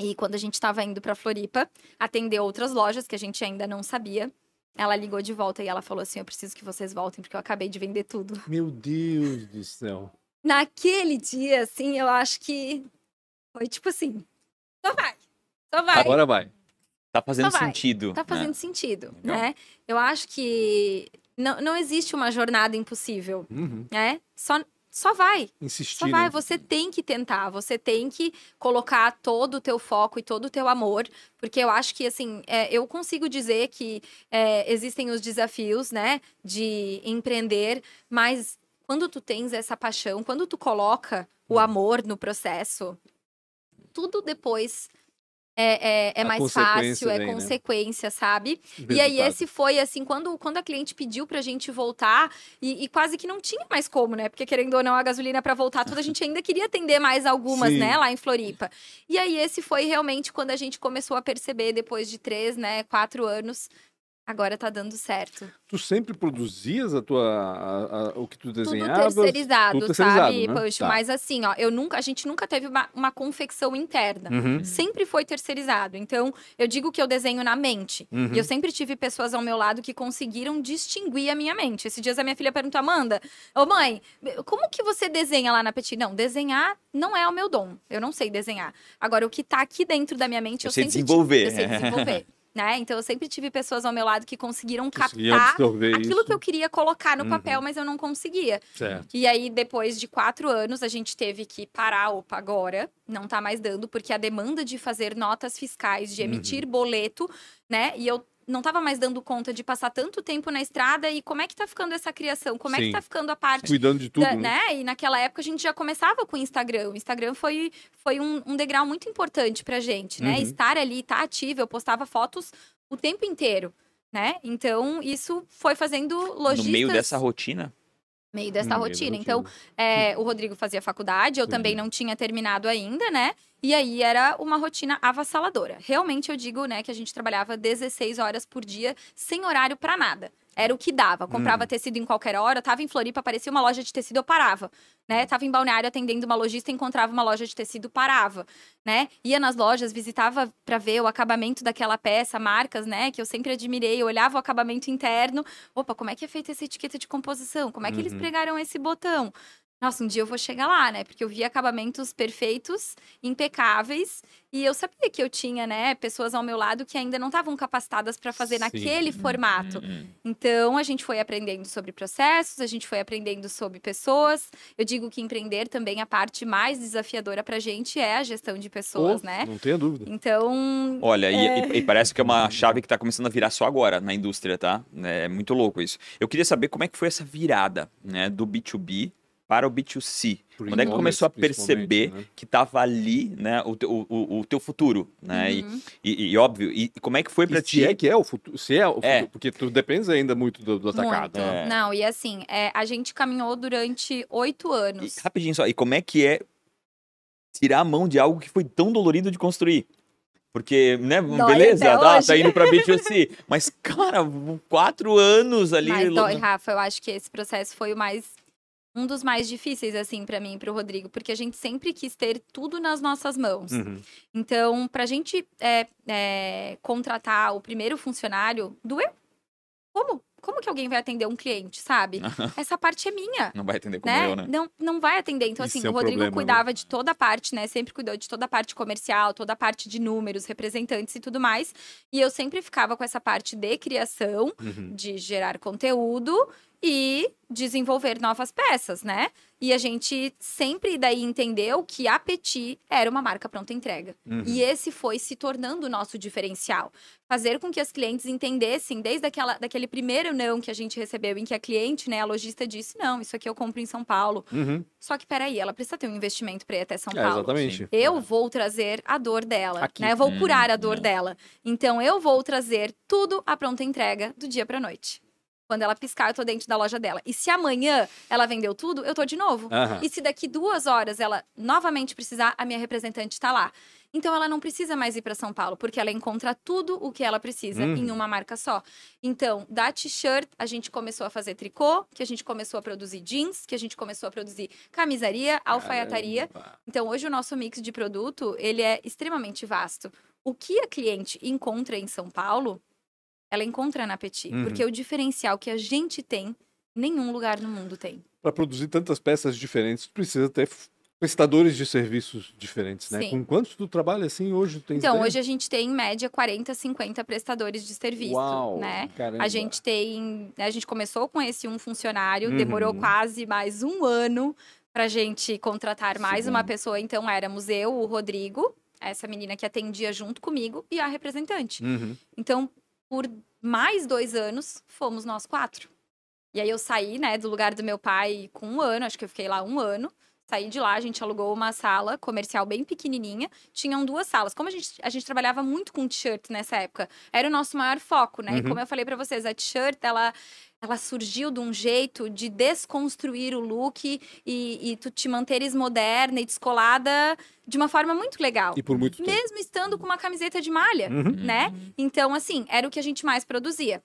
E quando a gente tava indo pra Floripa, atender outras lojas que a gente ainda não sabia. Ela ligou de volta e ela falou assim: Eu preciso que vocês voltem, porque eu acabei de vender tudo. Meu Deus do céu. Naquele dia, assim, eu acho que foi tipo assim: só vai, só vai. Agora vai. Tá fazendo vai. sentido. Tá né? fazendo sentido, Legal. né? Eu acho que não, não existe uma jornada impossível, Uhum. né? Só, só vai, Insistir. só vai. né? Você tem que tentar, você tem que colocar todo o teu foco e todo o teu amor, porque eu acho que, assim, é, eu consigo dizer que é, existem os desafios, né, de empreender, mas quando tu tens essa paixão, quando tu coloca Uhum. o amor no processo, tudo depois é, é, é mais fácil, é vem, né? consequência, sabe? E aí, Resultado. esse foi assim, quando, quando a cliente pediu pra gente voltar, e, e quase que não tinha mais como, né? Porque querendo ou não, a gasolina pra voltar, toda a gente ainda queria atender mais algumas, Sim. né, lá em Floripa. E aí, esse foi realmente quando a gente começou a perceber, depois de três, né, quatro anos, agora tá dando certo. Tu sempre produzias a tua, a- a- o que tu Tudo desenhavas? terceirizado, tudo terceirizado, sabe, né? Pancho? Tá. Mas assim, ó, eu nunca, a gente nunca teve uma, uma confecção interna. Uhum. Sempre foi terceirizado. Então, eu digo que eu desenho na mente. Uhum. E eu sempre tive pessoas ao meu lado que conseguiram distinguir a minha mente. Esses dias a minha filha perguntou, Amanda, ô mãe, como que você desenha lá na Petit? Não, desenhar não é o meu dom. Eu não sei desenhar. Agora, o que tá aqui dentro da minha mente, eu, Eu sei sempre desenvolver. Tive, eu sei desenvolver. Né? Então, eu sempre tive pessoas ao meu lado que conseguiram captar aquilo isso. que eu queria colocar no Uhum. papel, mas eu não conseguia. Certo. E aí, depois de quatro anos, a gente teve que parar, opa, agora não tá mais dando, porque a demanda de fazer notas fiscais, de emitir boleto, né? E eu não tava mais dando conta de passar tanto tempo na estrada e como é que tá ficando essa criação? Como é Sim. que tá ficando a parte Cuidando de tudo, da- né? né? E naquela época a gente já começava com o Instagram. O Instagram foi, foi um, um degrau muito importante pra gente, né? Uhum. Estar ali, estar ativo. Eu postava fotos o tempo inteiro, né? Então, isso foi fazendo lojistas... No meio dessa rotina, meio dessa Hum, rotina. meio Então, é, o Rodrigo fazia faculdade, eu também não tinha terminado ainda, né? E aí era uma rotina avassaladora. Realmente eu digo, né, que a gente trabalhava 16 horas por dia, sem horário pra nada. Era o que dava. Comprava tecido em qualquer hora, tava em Floripa, aparecia uma loja de tecido, eu parava, né? Tava em Balneário atendendo uma lojista, encontrava uma loja de tecido, parava, né? Ia nas lojas, visitava pra ver o acabamento daquela peça, marcas, né, que eu sempre admirei, eu olhava o acabamento interno, opa, como é que é feita essa etiqueta de composição? Como é que eles Uhum. pregaram esse botão? Nossa, um dia eu vou chegar lá, né? Porque eu vi acabamentos perfeitos, impecáveis, e eu sabia que eu tinha, né, pessoas ao meu lado que ainda não estavam capacitadas para fazer Sim. naquele formato. Hum, hum. Então, a gente foi aprendendo sobre processos, a gente foi aprendendo sobre pessoas. Eu digo que empreender também a parte mais desafiadora pra gente é a gestão de pessoas, Pô, né? Não tenha dúvida. Então, Olha, e- e, e parece que é uma chave que tá começando a virar só agora na indústria, tá? É muito louco isso. Eu queria saber como é que foi essa virada, né, do B2B para o B2C. Por Quando é que começou a perceber né? que tava ali, né, o, teu- o, o, o teu futuro, né? E- uhum. E, e óbvio, e, e como é que foi pra E ti? se é que é o futuro, se é o É. futuro, porque tu depende ainda muito do, do atacado. muito. né? É. Não, e assim, é, a gente caminhou durante oito anos. E, rapidinho só, e como é que é tirar a mão de algo que foi tão dolorido de construir? Porque, né, Dói beleza, tá, tá indo pra B2C, mas, cara, quatro anos ali... Mas dói, Rafa, eu acho que esse processo foi o mais um dos mais difíceis assim pra mim e pro Rodrigo, porque a gente sempre quis ter tudo nas nossas mãos. Uhum. Então, pra gente é, é, contratar o primeiro funcionário, doeu. Como? Como que alguém vai atender um cliente, sabe? Essa parte é minha. Não vai atender como Né? eu, né? Não, não vai atender. Então, assim, é o Rodrigo problema, cuidava né? de toda a parte, né? Sempre cuidou de toda a parte comercial, toda a parte de números, representantes e tudo mais. E eu sempre ficava com essa parte de criação, Uhum. de gerar conteúdo e desenvolver novas peças, né? E a gente sempre daí entendeu que a Petit era uma marca pronta entrega. Uhum. E esse foi se tornando o nosso diferencial. Fazer com que as clientes entendessem, desde aquela, daquele primeiro não que a gente recebeu, em que a cliente, né, a lojista disse: não, isso aqui eu compro em São Paulo. Uhum. Só que peraí, ela precisa ter um investimento para ir até São É, Paulo. exatamente. Eu vou trazer a dor dela, Aqui. né? Eu vou Hum, curar a dor é. dela. Então eu vou trazer tudo à pronta entrega do dia pra noite. Quando ela piscar, eu tô dentro da loja dela. E se amanhã ela vendeu tudo, eu tô de novo. Aham. E se daqui duas horas ela novamente precisar, a minha representante está lá. Então ela não precisa mais ir para São Paulo, porque ela encontra tudo o que ela precisa Uhum. em uma marca só. Então, da t-shirt, a gente começou a fazer tricô, que a gente começou a produzir jeans, que a gente começou a produzir camisaria, alfaiataria. Caramba. Então, hoje o nosso mix de produto, ele é extremamente vasto. O que a cliente encontra em São Paulo, ela encontra na Petit, Uhum. porque o diferencial que a gente tem, nenhum lugar no mundo tem. Para produzir tantas peças diferentes, tu precisa ter prestadores de serviços diferentes, né? Sim. Com quantos tu trabalha assim hoje? Tens Então, hoje a gente tem em média 40, 50 prestadores de serviço, Uau, né? caramba. A gente tem, a gente começou com esse um funcionário, Uhum. demorou quase mais um ano pra gente contratar mais Sim. uma pessoa. Então, éramos eu, o Rodrigo, essa menina que atendia junto comigo e a representante. Uhum. Então, por mais dois anos, fomos nós quatro. E aí eu saí, né, do lugar do meu pai com um ano, acho que eu fiquei lá um ano. Saí de lá, a gente alugou uma sala comercial bem pequenininha. Tinham duas salas. Como a gente, a gente trabalhava muito com t-shirt nessa época, era o nosso maior foco, né? E Uhum. como eu falei pra vocês, a t-shirt, ela, ela surgiu de um jeito de desconstruir o look e, e tu te manteres moderna e descolada de uma forma muito legal. E por muito tempo. Mesmo estando com uma camiseta de malha Uhum. né? Então, assim, era o que a gente mais produzia.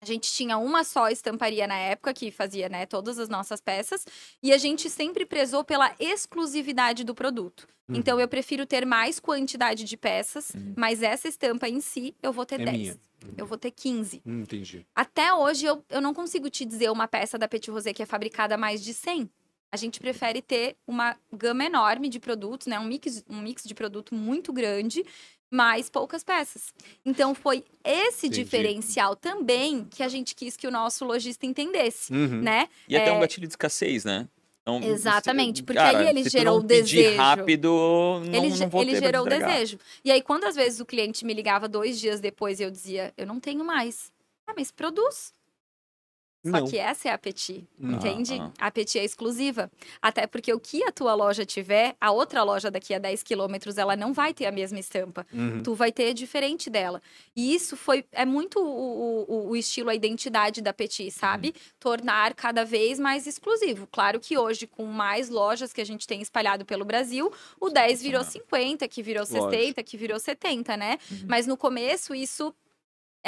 A gente tinha uma só estamparia na época que fazia, né, todas as nossas peças, e a gente sempre prezou pela exclusividade do produto. Uhum. Então, eu prefiro ter mais quantidade de peças, Uhum. mas essa estampa em si, eu vou ter É 10. minha. Eu vou ter 15. Hum, entendi. Até hoje, eu, eu não consigo te dizer uma peça da Petit Rosé que é fabricada a mais de 100. A gente prefere ter uma gama enorme de produtos, né? Um mix, um mix de produto muito grande, mas poucas peças. Então, foi esse Entendi. diferencial também que a gente quis que o nosso lojista entendesse, Uhum. né? E até É. um gatilho de escassez, né? Então, Exatamente, porque aí ele gerou o desejo. rápido, não, ele não ele gerou o desejo. E aí, quando às vezes o cliente me ligava dois dias depois e eu dizia, eu não tenho mais. Ah, mas produz. Só Não. que essa é a Petit, entende? Ah, A Petit é exclusiva. Até porque o que a tua loja tiver, a outra loja daqui a 10 quilômetros, ela não vai ter a mesma estampa. Uhum. Tu vai ter diferente dela. E isso foi é muito o, o, o estilo, a identidade da Petit, sabe? Tornar cada vez mais exclusivo. Claro que hoje, com mais lojas que a gente tem espalhado pelo Brasil, o 10 virou 50, que virou Lógico. 60, que virou 70, né? Uhum. Mas no começo, isso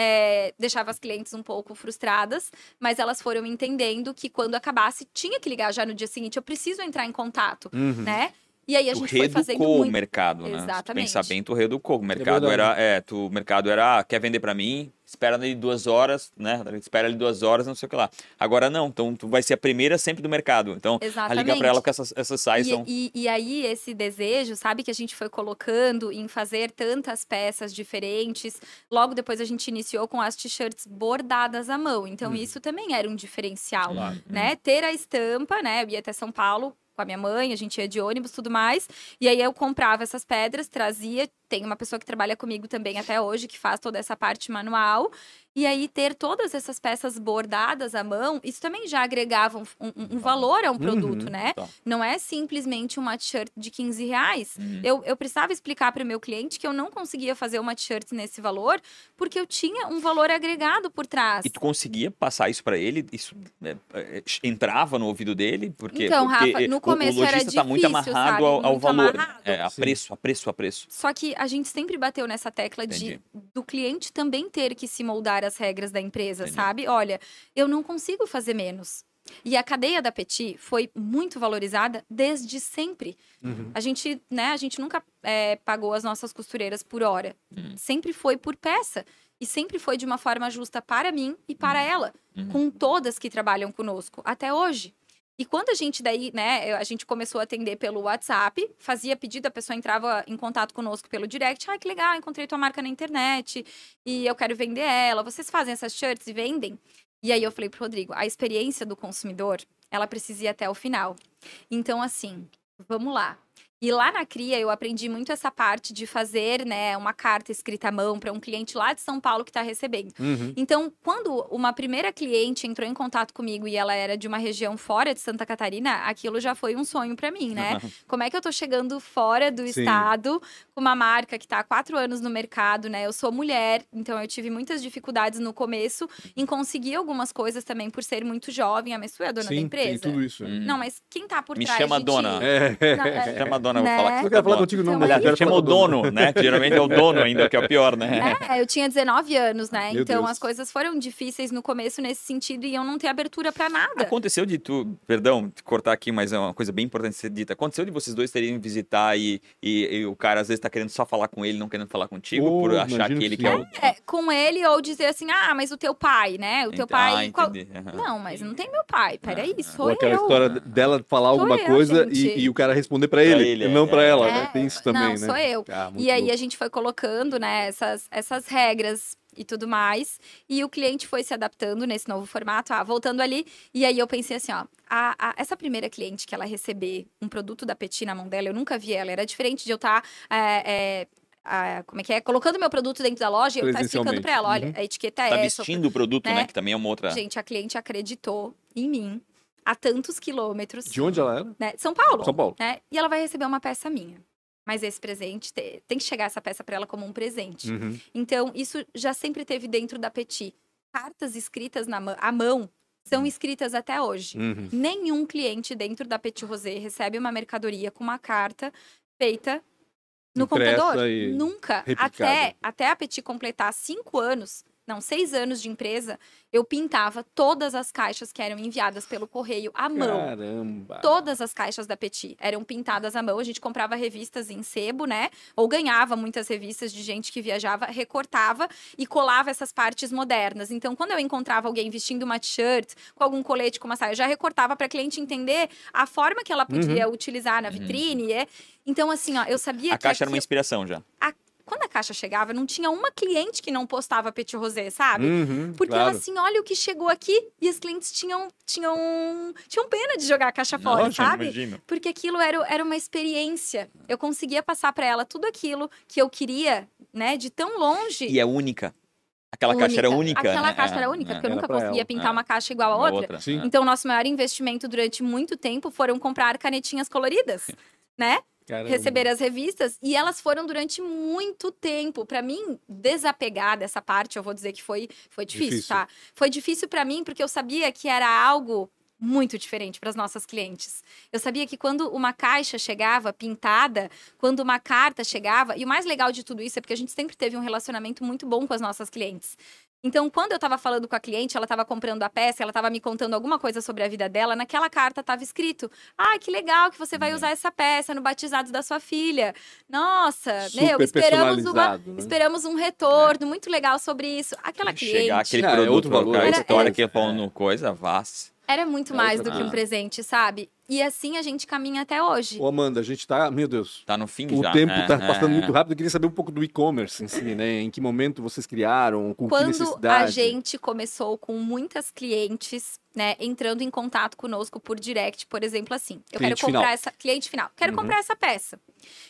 é, deixava as clientes um pouco frustradas, mas elas foram entendendo que quando acabasse, tinha que ligar já no dia seguinte, eu preciso entrar em contato, Uhum. né? E aí a tu gente foi fazendo reeducou o muito. mercado, né? Se Exatamente. pensar bem, tu reeducou. O mercado verdade. era, é, tu, o mercado era, ah, quer vender pra mim? Espera ali duas horas, né? Espera ali duas horas, não sei o que lá. Agora não, então tu vai ser a primeira sempre do mercado. Então, a Exatamente. ligar pra ela porque essas, essas sites E, são... e, e aí, esse desejo, sabe, que a gente foi colocando em fazer tantas peças diferentes. Logo depois, a gente iniciou com as t-shirts bordadas à mão. Então, Uhum. isso também era um diferencial, Claro. né? Ter a estampa, né? Eu ia até São Paulo com a minha mãe, a gente ia de ônibus tudo mais. E aí, eu comprava essas pedras, trazia. Tem uma pessoa que trabalha comigo também até hoje, que faz toda essa parte manual. E aí, ter todas essas peças bordadas à mão, isso também já agregava um, um- um valor a um produto, Uhum. né? Tá. Não é simplesmente uma t-shirt de 15 reais. Uhum. Eu, eu precisava explicar para o meu cliente que eu não conseguia fazer uma t-shirt nesse valor, porque eu tinha um valor agregado por trás. E tu conseguia passar isso pra ele? Isso é, é, entrava no ouvido dele? Porque, Então, porque Rafa, no o- o, começo era lojista tá muito difícil, amarrado sabe? ao, ao Muito valor. amarrado. É, a Sim. preço, a preço, a preço. Só que a gente sempre bateu nessa tecla de do cliente também ter que se moldar às regras da empresa, Entendi. sabe? Olha, eu não consigo fazer menos. E a cadeia da Petit foi muito valorizada desde sempre. Uhum. A gente, né, a gente nunca é, pagou as nossas costureiras por hora. Uhum. Sempre foi por peça. E sempre foi de uma forma justa para mim e para ela. Uhum. Com todas que trabalham conosco, até hoje. E quando a gente daí, né, a gente começou a atender pelo WhatsApp, fazia pedido, a pessoa entrava em contato conosco pelo direct. Ah, que legal, encontrei tua marca na internet e eu quero vender ela. Vocês fazem essas shirts e vendem? E aí eu falei pro Rodrigo, a experiência do consumidor, ela precisa ir até o final. Então, assim, vamos lá. E lá na Cria eu aprendi muito essa parte de fazer, né, uma carta escrita à mão para um cliente lá de São Paulo que está recebendo. Uhum. Então, quando uma primeira cliente entrou em contato comigo e ela era de uma região fora de Santa Catarina, aquilo já foi um sonho para mim, né? Como é que eu tô chegando fora do Sim. estado com uma marca que tá há quatro anos no mercado, né? Eu sou mulher, então eu tive muitas dificuldades no começo em conseguir algumas coisas também por ser muito jovem. A Messu é a dona da Sim, empresa. tem tudo isso. Hum. Não, mas quem tá por Me trás chama de dona. ti? É. Não, é- Chama a dona, eu vou Né? falar que Não quero falar contigo, não, Então, mas eu Chama o dono, né? Geralmente é o dono ainda, que é o pior, né? É, eu tinha 19 anos, né? Meu então Deus. as coisas foram difíceis no começo nesse sentido e eu não ter abertura pra nada. Aconteceu de tu, perdão, te cortar aqui, mas é uma coisa bem importante ser dita. Aconteceu de vocês dois terem visitar e, e, e o cara às vezes tá querendo só falar com ele, não querendo falar contigo, Oh, por achar que ele que quer sim. o. É, com ele ou dizer assim, ah, mas o teu pai, né? O teu Ent- pai. Ah, qual-. Aham. Não, mas não tem meu pai. Peraí, Ah, sou Ou aquela eu. história dela falar alguma eu, coisa e, e o cara responder pra ele, ele, e não é, pra é. ela, É, né? Tem isso também, não, né? sou eu. Ah, E aí louco. a gente foi colocando, né, essas, essas regras e tudo mais. E o cliente foi se adaptando nesse novo formato. Ah, voltando ali. E aí eu pensei assim, ó. a- a- essa primeira cliente que ela receber um produto da Petit na mão dela, eu nunca vi ela. Era diferente de eu estar. como é que é? Colocando meu produto dentro da loja e eu estar explicando pra ela: olha, Uhum. a etiqueta é Tá essa. vestindo o produto, né? né? Que também é uma outra. Gente, a cliente acreditou em mim a tantos quilômetros. De onde ela era? né? São Paulo. São Paulo. né? E ela vai receber uma peça minha. Mas esse presente te- tem que chegar essa peça para ela como um presente. Uhum. Então, isso já sempre teve dentro da Petit. Cartas escritas na mão, à mão são escritas até hoje. Uhum. Nenhum cliente dentro da Petit Rosé recebe uma mercadoria com uma carta feita no Impressa computador. Nunca. replicada. Até, até a Petit completar cinco anos, não, seis anos de empresa, eu pintava todas as caixas que eram enviadas pelo correio à mão. Caramba. Todas as caixas da Petit eram pintadas à mão. A gente comprava revistas em sebo, né? Ou ganhava muitas revistas de gente que viajava, recortava e colava essas partes modernas. Então, quando eu encontrava alguém vestindo uma t-shirt com algum colete com uma saia, eu já recortava para a cliente entender a forma que ela podia utilizar na vitrine. é. Então, assim, ó, eu sabia Uhum. A que caixa era uma inspiração já. Quando a caixa chegava, não tinha uma cliente que não postava Petit Rosé, sabe? Uhum, Porque claro. ela assim, olha o que chegou aqui e as clientes tinham tinham tinham pena de jogar a caixa fora, Nossa, sabe? imagino. Porque aquilo era, era uma experiência. Eu conseguia passar para ela tudo aquilo que eu queria, né, de tão longe. E é única. Aquela caixa era única. Aquela né? caixa É, era única, é. porque eu nunca conseguia ela. pintar É. uma caixa igual a Uma outra. Sim. Então, o nosso maior investimento durante muito tempo foram comprar canetinhas coloridas, né? Caramba. Receber as revistas. E elas foram durante muito tempo. Pra mim, desapegar dessa parte, eu vou dizer que foi, foi difícil, Difícil. tá? Foi difícil pra mim, porque eu sabia que era algo muito diferente para as nossas clientes. Eu sabia que quando uma caixa chegava pintada, quando uma carta chegava, e o mais legal de tudo isso é porque a gente sempre teve um relacionamento muito bom com as nossas clientes. Então, quando eu estava falando com a cliente, ela estava comprando a peça, ela estava me contando alguma coisa sobre a vida dela, naquela carta estava escrito: Ah, que legal que você vai usar essa peça no batizado da sua filha. Nossa, meu, Super esperamos uma, né? Esperamos um retorno muito legal sobre isso. Aquela cliente. Chegar aquele Ah, é produto, outro valor, a Era- história é- que falando no coisa, vaz. Era muito É mais do que um presente, sabe? E assim a gente caminha até hoje. Ô, Amanda, a gente tá. Meu Deus. Tá no fim O já. tempo é, tá é, passando é. muito rápido. Eu queria saber um pouco do e-commerce em si, né? Em que momento vocês criaram, com que Quando necessidade. a gente começou com muitas clientes, né, entrando em contato conosco por direct, por exemplo, assim, eu Cliente quero comprar final. essa cliente final, quero Uhum. comprar essa peça.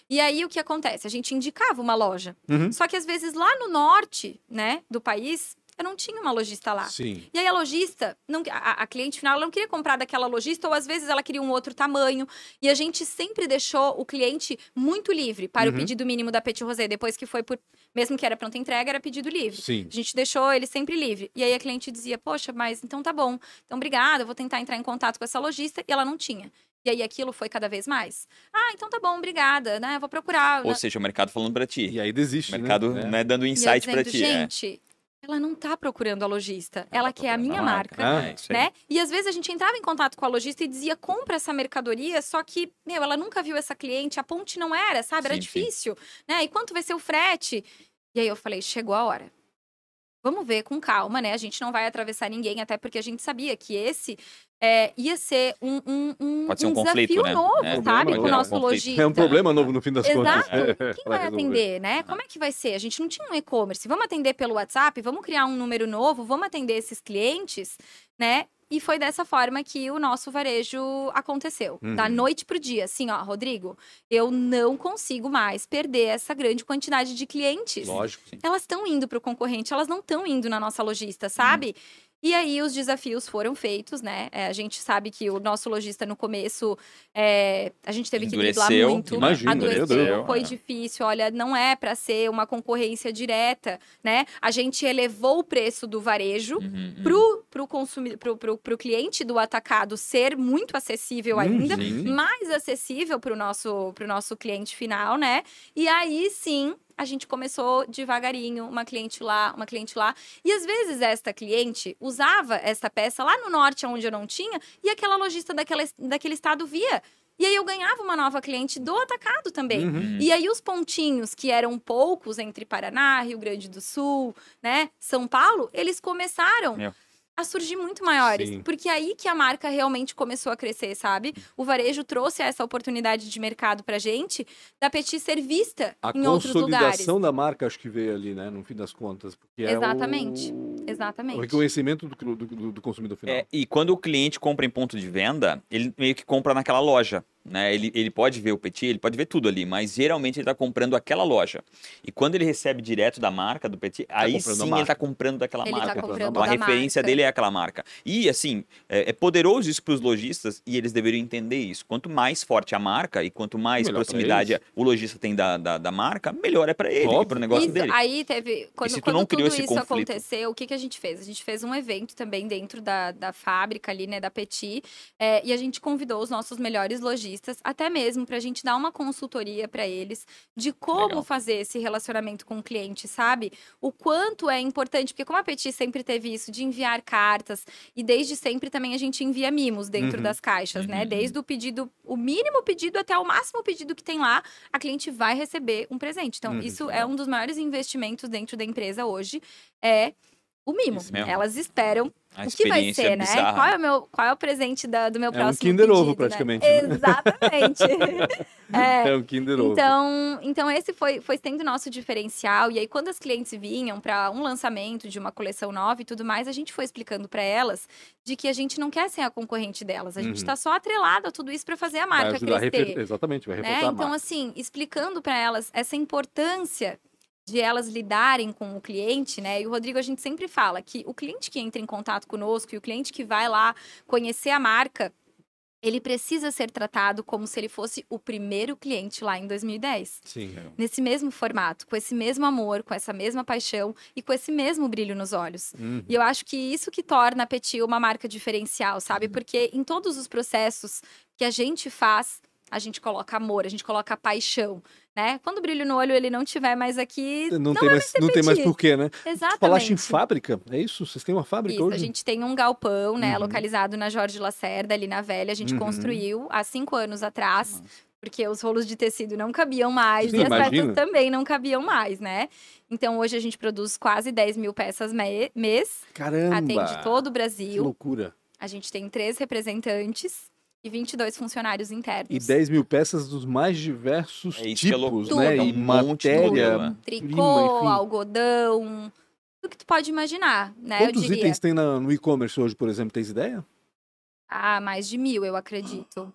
E aí o que acontece? A gente indicava uma loja. Uhum. Só que às vezes lá no norte, né, do país, eu não tinha uma lojista lá. Sim. E aí a lojista, não, a, a cliente final, ela não queria comprar daquela lojista, ou às vezes ela queria um outro tamanho. E a gente sempre deixou o cliente muito livre para Uhum. o pedido mínimo da Petit Rosé. Depois que foi por. Mesmo que era pronta entrega, era pedido livre. Sim. A gente deixou ele sempre livre. E aí a cliente dizia, poxa, mas então tá bom. Então obrigada, eu vou tentar entrar em contato com essa lojista. E ela não tinha. E aí aquilo foi cada vez mais. Ah, então tá bom, obrigada, né? Vou procurar. Ou né? seja, o mercado falando pra ti. E aí desiste. O mercado né? né, dando insight pra dizendo, ti. é. gente, ela não tá procurando a lojista. Ela quer a minha a marca. Ah, isso aí. né? E às vezes a gente entrava em contato com a lojista e dizia, compra essa mercadoria, só que, meu, ela nunca viu essa cliente, a ponte não era, sabe? Era Sim, sim. difícil, né? E quanto vai ser o frete? E aí eu falei, chegou a hora. Vamos ver com calma, né? A gente não vai atravessar ninguém, até porque a gente sabia que esse é, ia ser um, um, um, Pode ser um um conflito, desafio né? novo, É, sabe? Com o gerar um nosso conflito. lojista. É um problema novo no fim das contas. Exato. Quem vai atender, né? Como é que vai ser? A gente não tinha um e-commerce. Vamos atender pelo WhatsApp? Vamos criar um número novo? Vamos atender esses clientes, né? E foi dessa forma que o nosso varejo aconteceu. Da Uhum. noite pro dia. Assim, ó, Rodrigo, eu não consigo mais perder essa grande quantidade de clientes. Lógico. Sim. Elas estão indo pro concorrente, elas não estão indo na nossa lojista, sabe? E aí os desafios foram feitos, né? É, a gente sabe que o nosso lojista no começo, é, a gente teve que driblar Endureceu, muito. imagino, meu adoeceu, Deus. foi É. difícil. Olha, não é para ser uma concorrência direta, né? A gente elevou o preço do varejo Uhum, uhum. pro, pro, consumi- pro, pro, pro cliente do atacado ser muito acessível ainda, Uhum. mais acessível pro nosso, pro nosso cliente final, né? E aí sim a gente começou devagarinho, uma cliente lá, uma cliente lá. E às vezes esta cliente usava esta peça lá no norte, onde eu não tinha, e aquela lojista daquela, daquele estado via. E aí eu ganhava uma nova cliente do atacado também. Uhum. E aí os pontinhos, que eram poucos entre Paraná, Rio Grande do Sul, né, São Paulo, eles começaram Meu. A surgir muito maiores. Sim. Porque é aí que a marca realmente começou a crescer, sabe? O varejo trouxe essa oportunidade de mercado pra gente, da Petit ser vista A em outros lugares. consolidação da marca, acho que veio ali, né? No fim das contas. Porque é Exatamente. o... Exatamente. O reconhecimento do, do, do- do consumidor final. É, e quando o cliente compra em ponto de venda, ele meio que compra naquela loja. Né? Ele, ele pode ver o Petit, ele pode ver tudo ali, mas geralmente ele está comprando aquela loja. E quando ele recebe direto da marca do Petit, aí comprando a sim ele está comprando daquela Ele tá marca. comprando então a referência marca. dele é aquela marca. E assim, é, é poderoso isso para os lojistas e eles deveriam entender isso. Quanto mais forte a marca e quanto mais Melhor proximidade o lojista tem da, da, da marca, melhor é para ele, para o negócio Isso, dele. Aí teve. Quando, se tu quando não criou tudo isso conflito? aconteceu, o que, que a gente fez? A gente fez um evento também dentro da, da fábrica ali, né, da Petit, é, e a gente convidou os nossos melhores lojistas, até mesmo pra gente dar uma consultoria pra eles de como Legal. fazer esse relacionamento com o cliente, sabe? O quanto é importante, porque como a Petit sempre teve isso de enviar cartas, e desde sempre também a gente envia mimos dentro Uhum. das caixas, né? Uhum. Desde o pedido, o mínimo pedido até o máximo pedido que tem lá, a cliente vai receber um presente. Então, Uhum, isso é um dos maiores investimentos dentro da empresa hoje, é o mimo. Elas esperam A o que vai experiência ser, é né? bizarra. Qual é o meu, qual é o presente da- do meu um próximo Kinder Ovo, pedido, né? praticamente, né? Exatamente. É, É um Kinder Ovo. então, então esse foi, foi sendo o nosso diferencial. E aí, quando as clientes vinham para um lançamento de uma coleção nova e tudo mais, a gente foi explicando para elas de que a gente não quer ser a concorrente delas. A gente Uhum. está só atrelado a tudo isso para fazer a Vai marca ajudar a crescer. refer- Exatamente, vai né? reforçar a Então, assim, explicando para elas essa importância de elas lidarem com o cliente, né? E o Rodrigo, a gente sempre fala que o cliente que entra em contato conosco e o cliente que vai lá conhecer a marca, ele precisa ser tratado como se ele fosse o primeiro cliente lá em 2010. Sim. Nesse mesmo formato, com esse mesmo amor, com essa mesma paixão e com esse mesmo brilho nos olhos. Uhum. E eu acho que isso que torna a Petit uma marca diferencial, sabe? Uhum. Porque em todos os processos que a gente faz, a gente coloca amor, a gente coloca paixão, né? Quando o brilho no olho ele não tiver mais aqui, Não, tem mais, não tem mais porquê, né? exatamente. Falaste em fábrica, é isso? Vocês têm uma fábrica Isso, hoje? a gente tem um galpão, né, Uhum. localizado na Jorge Lacerda, ali na Velha. A gente Uhum. construiu há cinco anos atrás, porque os rolos de tecido não cabiam mais Sim, e as peças também não cabiam mais, né? Então hoje a gente produz quase 10 mil peças mês, Caramba! atende todo o Que Brasil. loucura. A gente tem três representantes e 22 funcionários internos. E 10 mil peças dos mais diversos É é tipos, loucura. né? Tudo. E monte de matéria. Tricô, prima, algodão, tudo que tu pode imaginar, né? Quantos eu diria. itens tem na- no e-commerce hoje, por exemplo? Tens ideia? Ah, mais de mil, eu acredito.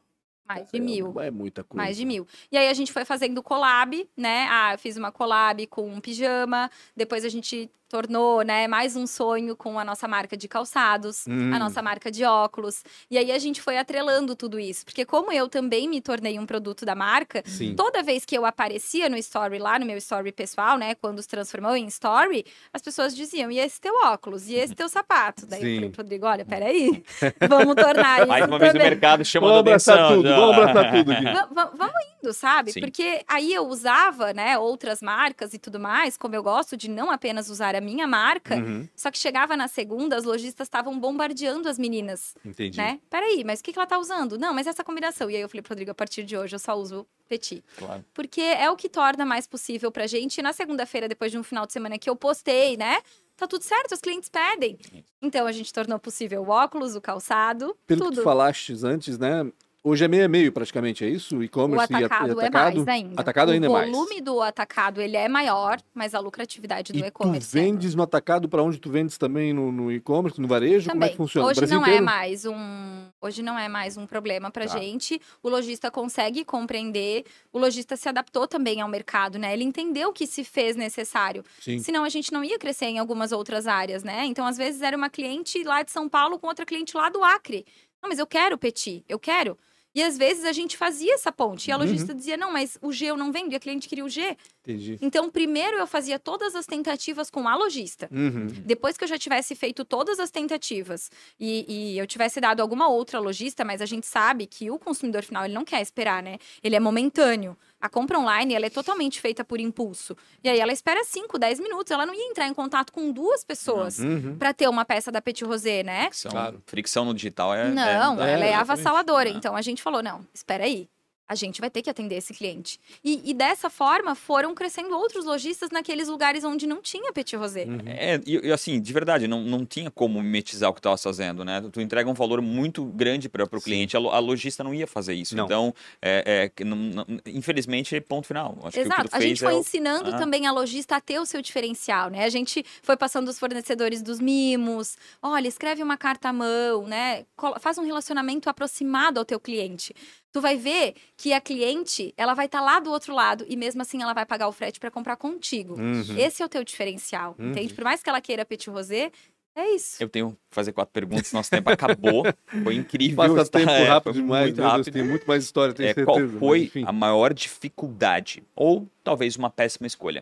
Mais de mil. É, é muita coisa. Mais de mil. E aí a gente foi fazendo collab, né? Ah, eu fiz uma collab com um pijama. Depois a gente tornou, né, mais um sonho com a nossa marca de calçados, Hum. a nossa marca de óculos. E aí a gente foi atrelando tudo isso. Porque como eu também me tornei um produto da marca, Sim. toda vez que eu aparecia no story lá, no meu story pessoal, né, quando se transformou em story, as pessoas diziam, e esse teu óculos? E esse teu sapato? Daí Sim. eu falei pro Rodrigo, olha, peraí, vamos tornar isso Mais uma vez o também. mercado chama Vamos atenção. tudo, já. vamos abraçar tudo aqui. Va- va- vamos indo, sabe? Sim. Porque aí eu usava, né, outras marcas e tudo mais, como eu gosto de não apenas usar a minha marca, Uhum, só que chegava na segunda, as lojistas estavam bombardeando as meninas, entendi. né? Peraí, mas o que, que ela tá usando? Não, mas essa combinação. E aí eu falei pro Rodrigo, a partir de hoje eu só uso Petit. Claro. Porque é o que torna mais possível pra gente. E na segunda-feira, depois de um final de semana que eu postei, né? Tá tudo certo, os clientes pedem. Então a gente tornou possível o óculos, o calçado, Pelo que tudo. tu falaste antes, né? Hoje é meio a meio praticamente, é isso? O E-commerce e e atacado, atacado? é mais ainda. Atacado ainda é o mais. volume do atacado ele é maior, mas a lucratividade do E tu e-commerce é vendes no atacado para onde tu vendes também no, no e-commerce, no varejo? Como é também. que funciona? Hoje não é inteiro? mais um, hoje não é mais um problema pra Tá. gente. O lojista consegue compreender. O lojista se adaptou também ao mercado, né? Ele entendeu que se fez necessário. Sim. Senão a gente não ia crescer em algumas outras áreas, né? Então às vezes era uma cliente lá de São Paulo com outra cliente lá do Acre. Não, mas eu quero Petit, eu quero. E às vezes a gente fazia essa ponte. E a Uhum. lojista dizia, não, mas o G eu não vendo. E a cliente queria o G. Entendi. Então, primeiro eu fazia todas as tentativas com a lojista. Uhum. Depois que eu já tivesse feito todas as tentativas e, e eu tivesse dado alguma outra lojista, mas a gente sabe que o consumidor final ele não quer esperar, né? Ele é momentâneo. A compra online ela é totalmente feita por impulso. E aí ela espera 5, 10 minutos. Ela não ia entrar em contato com duas pessoas Uhum. para ter uma peça da Petit Rosé, né? Fricção, Claro. fricção no digital é. Não, é- é, ela é exatamente. avassaladora. É. Então a gente falou: não, espera aí. A gente vai ter que atender esse cliente. E, e dessa forma foram crescendo outros lojistas naqueles lugares onde não tinha Petit Rosé. Uhum. É, e, e assim, de verdade, não, não tinha como mimetizar o que tu estava fazendo, né? Tu entrega um valor muito grande para o cliente, a, a lojista não ia fazer isso. Não. Então, é, é, que não- não- infelizmente, ponto final. Acho que o que Exato. A gente foi é o- ensinando Ah. também a lojista a ter o seu diferencial, né? A gente foi passando os fornecedores dos mimos. Olha, escreve uma carta à mão, né? Faz um relacionamento aproximado ao teu cliente. Tu vai ver que a cliente, ela vai estar lá do outro lado e mesmo assim ela vai pagar o frete para comprar contigo. Uhum. Esse é o teu diferencial, Uhum. entende? Por mais que ela queira Petit Rosé, é isso. Eu tenho que fazer quatro perguntas, nosso tempo acabou. Foi incrível. Passa estar- tempo é, rápido demais, muito meu Deus, rápido. tem muito mais história, tenho É, certeza. qual foi a maior dificuldade? Ou talvez uma péssima escolha?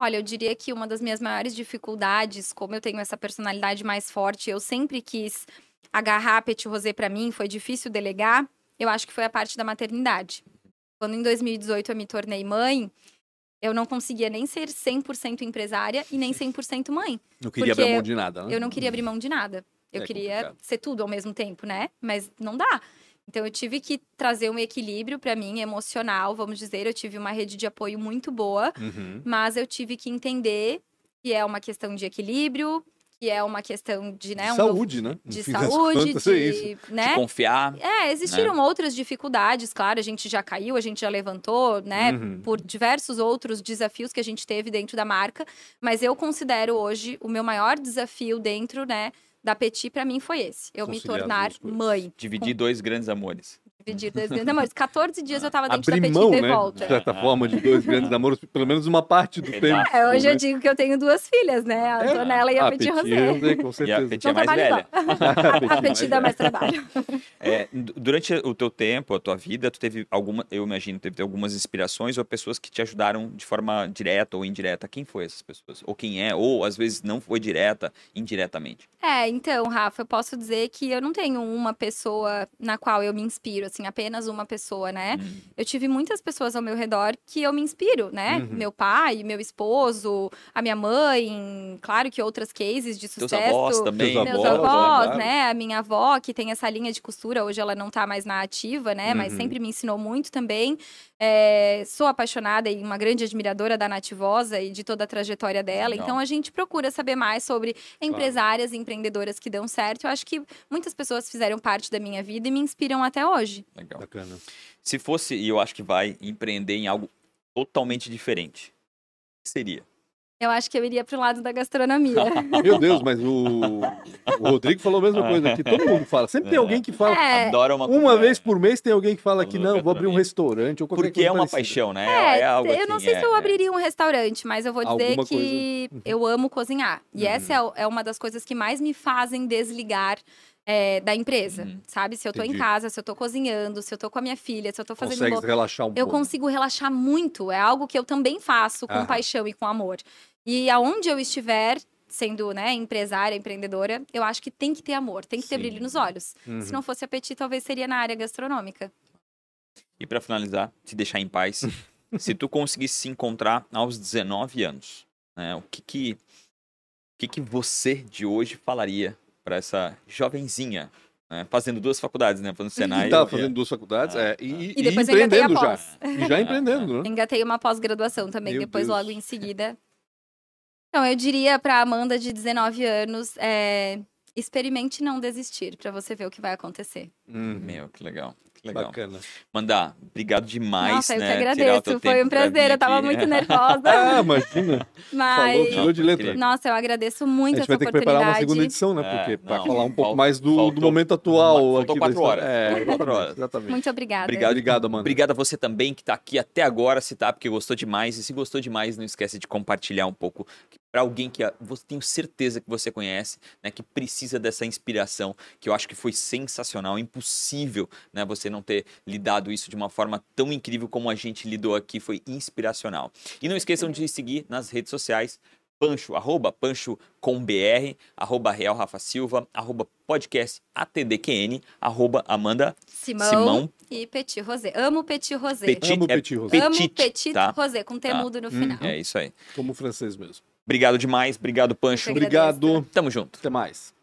Olha, eu diria que uma das minhas maiores dificuldades, como eu tenho essa personalidade mais forte, eu sempre quis agarrar a Petit Rosé para mim, foi difícil delegar, eu acho que foi a parte da maternidade. Quando em 2018 eu me tornei mãe, eu não conseguia nem ser 100% empresária e nem 100% mãe. Não queria abrir mão de nada, né? Eu não queria abrir mão de nada. Eu É queria complicado. ser tudo ao mesmo tempo, né? Mas não dá. Então eu tive que trazer um equilíbrio para mim emocional, vamos dizer, eu tive uma rede de apoio muito boa Uhum. mas eu tive que entender que é uma questão de equilíbrio, que é uma questão de, né, De um novo- saúde, né? No de saúde, contas, é de, De né? confiar? É, existiram outras dificuldades, claro, a gente já caiu, a gente já levantou, né, Uhum. por diversos outros desafios que a gente teve dentro da marca, mas eu considero hoje o meu maior desafio dentro, né, da Petit para mim foi esse, eu me Conciliar as tornar mãe. Dividir dois grandes amores. Dividir dois grandes namoros. 14 dias eu tava dentro Abrir da mão, Petita né? volta. De certa forma, de dois grandes namoros, pelo menos uma parte do tempo. Pedaço. É, hoje eu né? digo que eu tenho duas filhas, né? A Antonella e a Ah, Petit Petit Rosé. Rosé, com E a certeza. Petit é mais trabalho velha. A Petit dá mais trabalho. É, du- durante o teu tempo, a tua vida, tu teve alguma, eu imagino, teve algumas inspirações ou pessoas que te ajudaram de forma direta ou indireta. Quem foi essas pessoas? Ou quem é? Ou às vezes não foi direta, indiretamente. É, então, Rafa, eu posso dizer que eu não tenho uma pessoa na qual eu me inspiro, assim, apenas uma pessoa, né? Hum. Eu tive muitas pessoas ao meu redor que eu me inspiro, né? Uhum. Meu pai, meu esposo, a minha mãe, claro que outras cases de sucesso. avós também. Meus avós, avós, claro. né? A minha avó, que tem essa linha de costura, hoje ela não tá mais na ativa, né? Mas Uhum. sempre me ensinou muito também. É, sou apaixonada e uma grande admiradora da Nativosa e de toda a trajetória dela. Legal. Então a gente procura saber mais sobre empresárias e empreendedoras que dão certo. Eu acho que muitas pessoas fizeram parte da minha vida e me inspiram até hoje. Legal. Bacana. Se fosse, e eu acho que vai empreender em algo totalmente diferente, o que seria? Eu acho que eu iria pro lado da gastronomia. Meu Deus, mas o, o Rodrigo falou a mesma coisa aqui. Todo mundo fala. Sempre tem alguém que fala. É, Adoro uma Uma vez por mês tem alguém que fala que não, vou abrir um restaurante ou qualquer Porque coisa é uma parecida. paixão, né? É, algo eu não assim, sei é- se eu é. abriria um restaurante, mas eu vou dizer Alguma que coisa. Uhum. eu amo cozinhar. E essa é, o- é uma das coisas que mais me fazem desligar é, da empresa, Uhum. sabe? Se eu tô Entendi. em casa, se eu tô cozinhando, se eu tô com a minha filha, se eu tô fazendo Consegue bolo, relaxar um eu pouco. consigo relaxar muito. É algo que eu também faço com Aham. paixão e com amor. E aonde eu estiver sendo, né, empresária, empreendedora, eu acho que tem que ter amor, tem que ter Sim. brilho nos olhos. Uhum. Se não fosse apetite, talvez seria na área gastronômica. E pra finalizar, te deixar em paz, se tu conseguisse se encontrar aos 19 anos, né, o que que, o que que você de hoje falaria pra essa jovenzinha, né, fazendo duas faculdades, né, fazendo Senai. E tá e- fazendo duas faculdades, é, e, E depois eu engatei a empreendendo já. pós. E já empreendendo, né? Engatei uma pós-graduação também, Meu depois Deus. logo em seguida. Então, eu diria pra Amanda de 19 anos, é, experimente não desistir, pra você ver o que vai acontecer. Uhum. Meu, que legal, legal. Bacana. Mandar, obrigado demais, Nossa, eu né, que tirar o agradeço, foi um pra prazer, eu tava muito nervosa, Ah, imagina. Falou, mas... tirou de letra. Nossa, eu agradeço A muito gente essa vai ter que preparar uma oportunidade. segunda edição, né? É, Porque para não, falar um pouco faltou- mais do, do faltou momento atual faltou aqui quatro horas. É, quatro horas. exatamente. Muito obrigada. Obrigado. Obrigado, Amanda. Obrigado a você também que está aqui até agora, se tá, porque gostou demais. E se gostou demais, não esquece de compartilhar um pouco para alguém que ah, você tenho certeza que você conhece, né, que precisa dessa inspiração, que eu acho que foi sensacional, impossível, né, você não ter lidado isso de uma forma tão incrível como a gente lidou aqui, foi inspiracional. E não esqueçam de seguir nas redes sociais Pancho, arroba Pancho com BR, arroba Real Rafa Silva, arroba podcast ATDQN, arroba Amanda Simão, Simão. e Petit Rosé. Amo Petit Rosé. Petit. Amo é Petit Rosé, Amo Petit, tá? Rosé, com temudo no final. É isso aí. como francês mesmo. Obrigado demais, obrigado Pancho. Obrigado. Tamo junto. Até mais.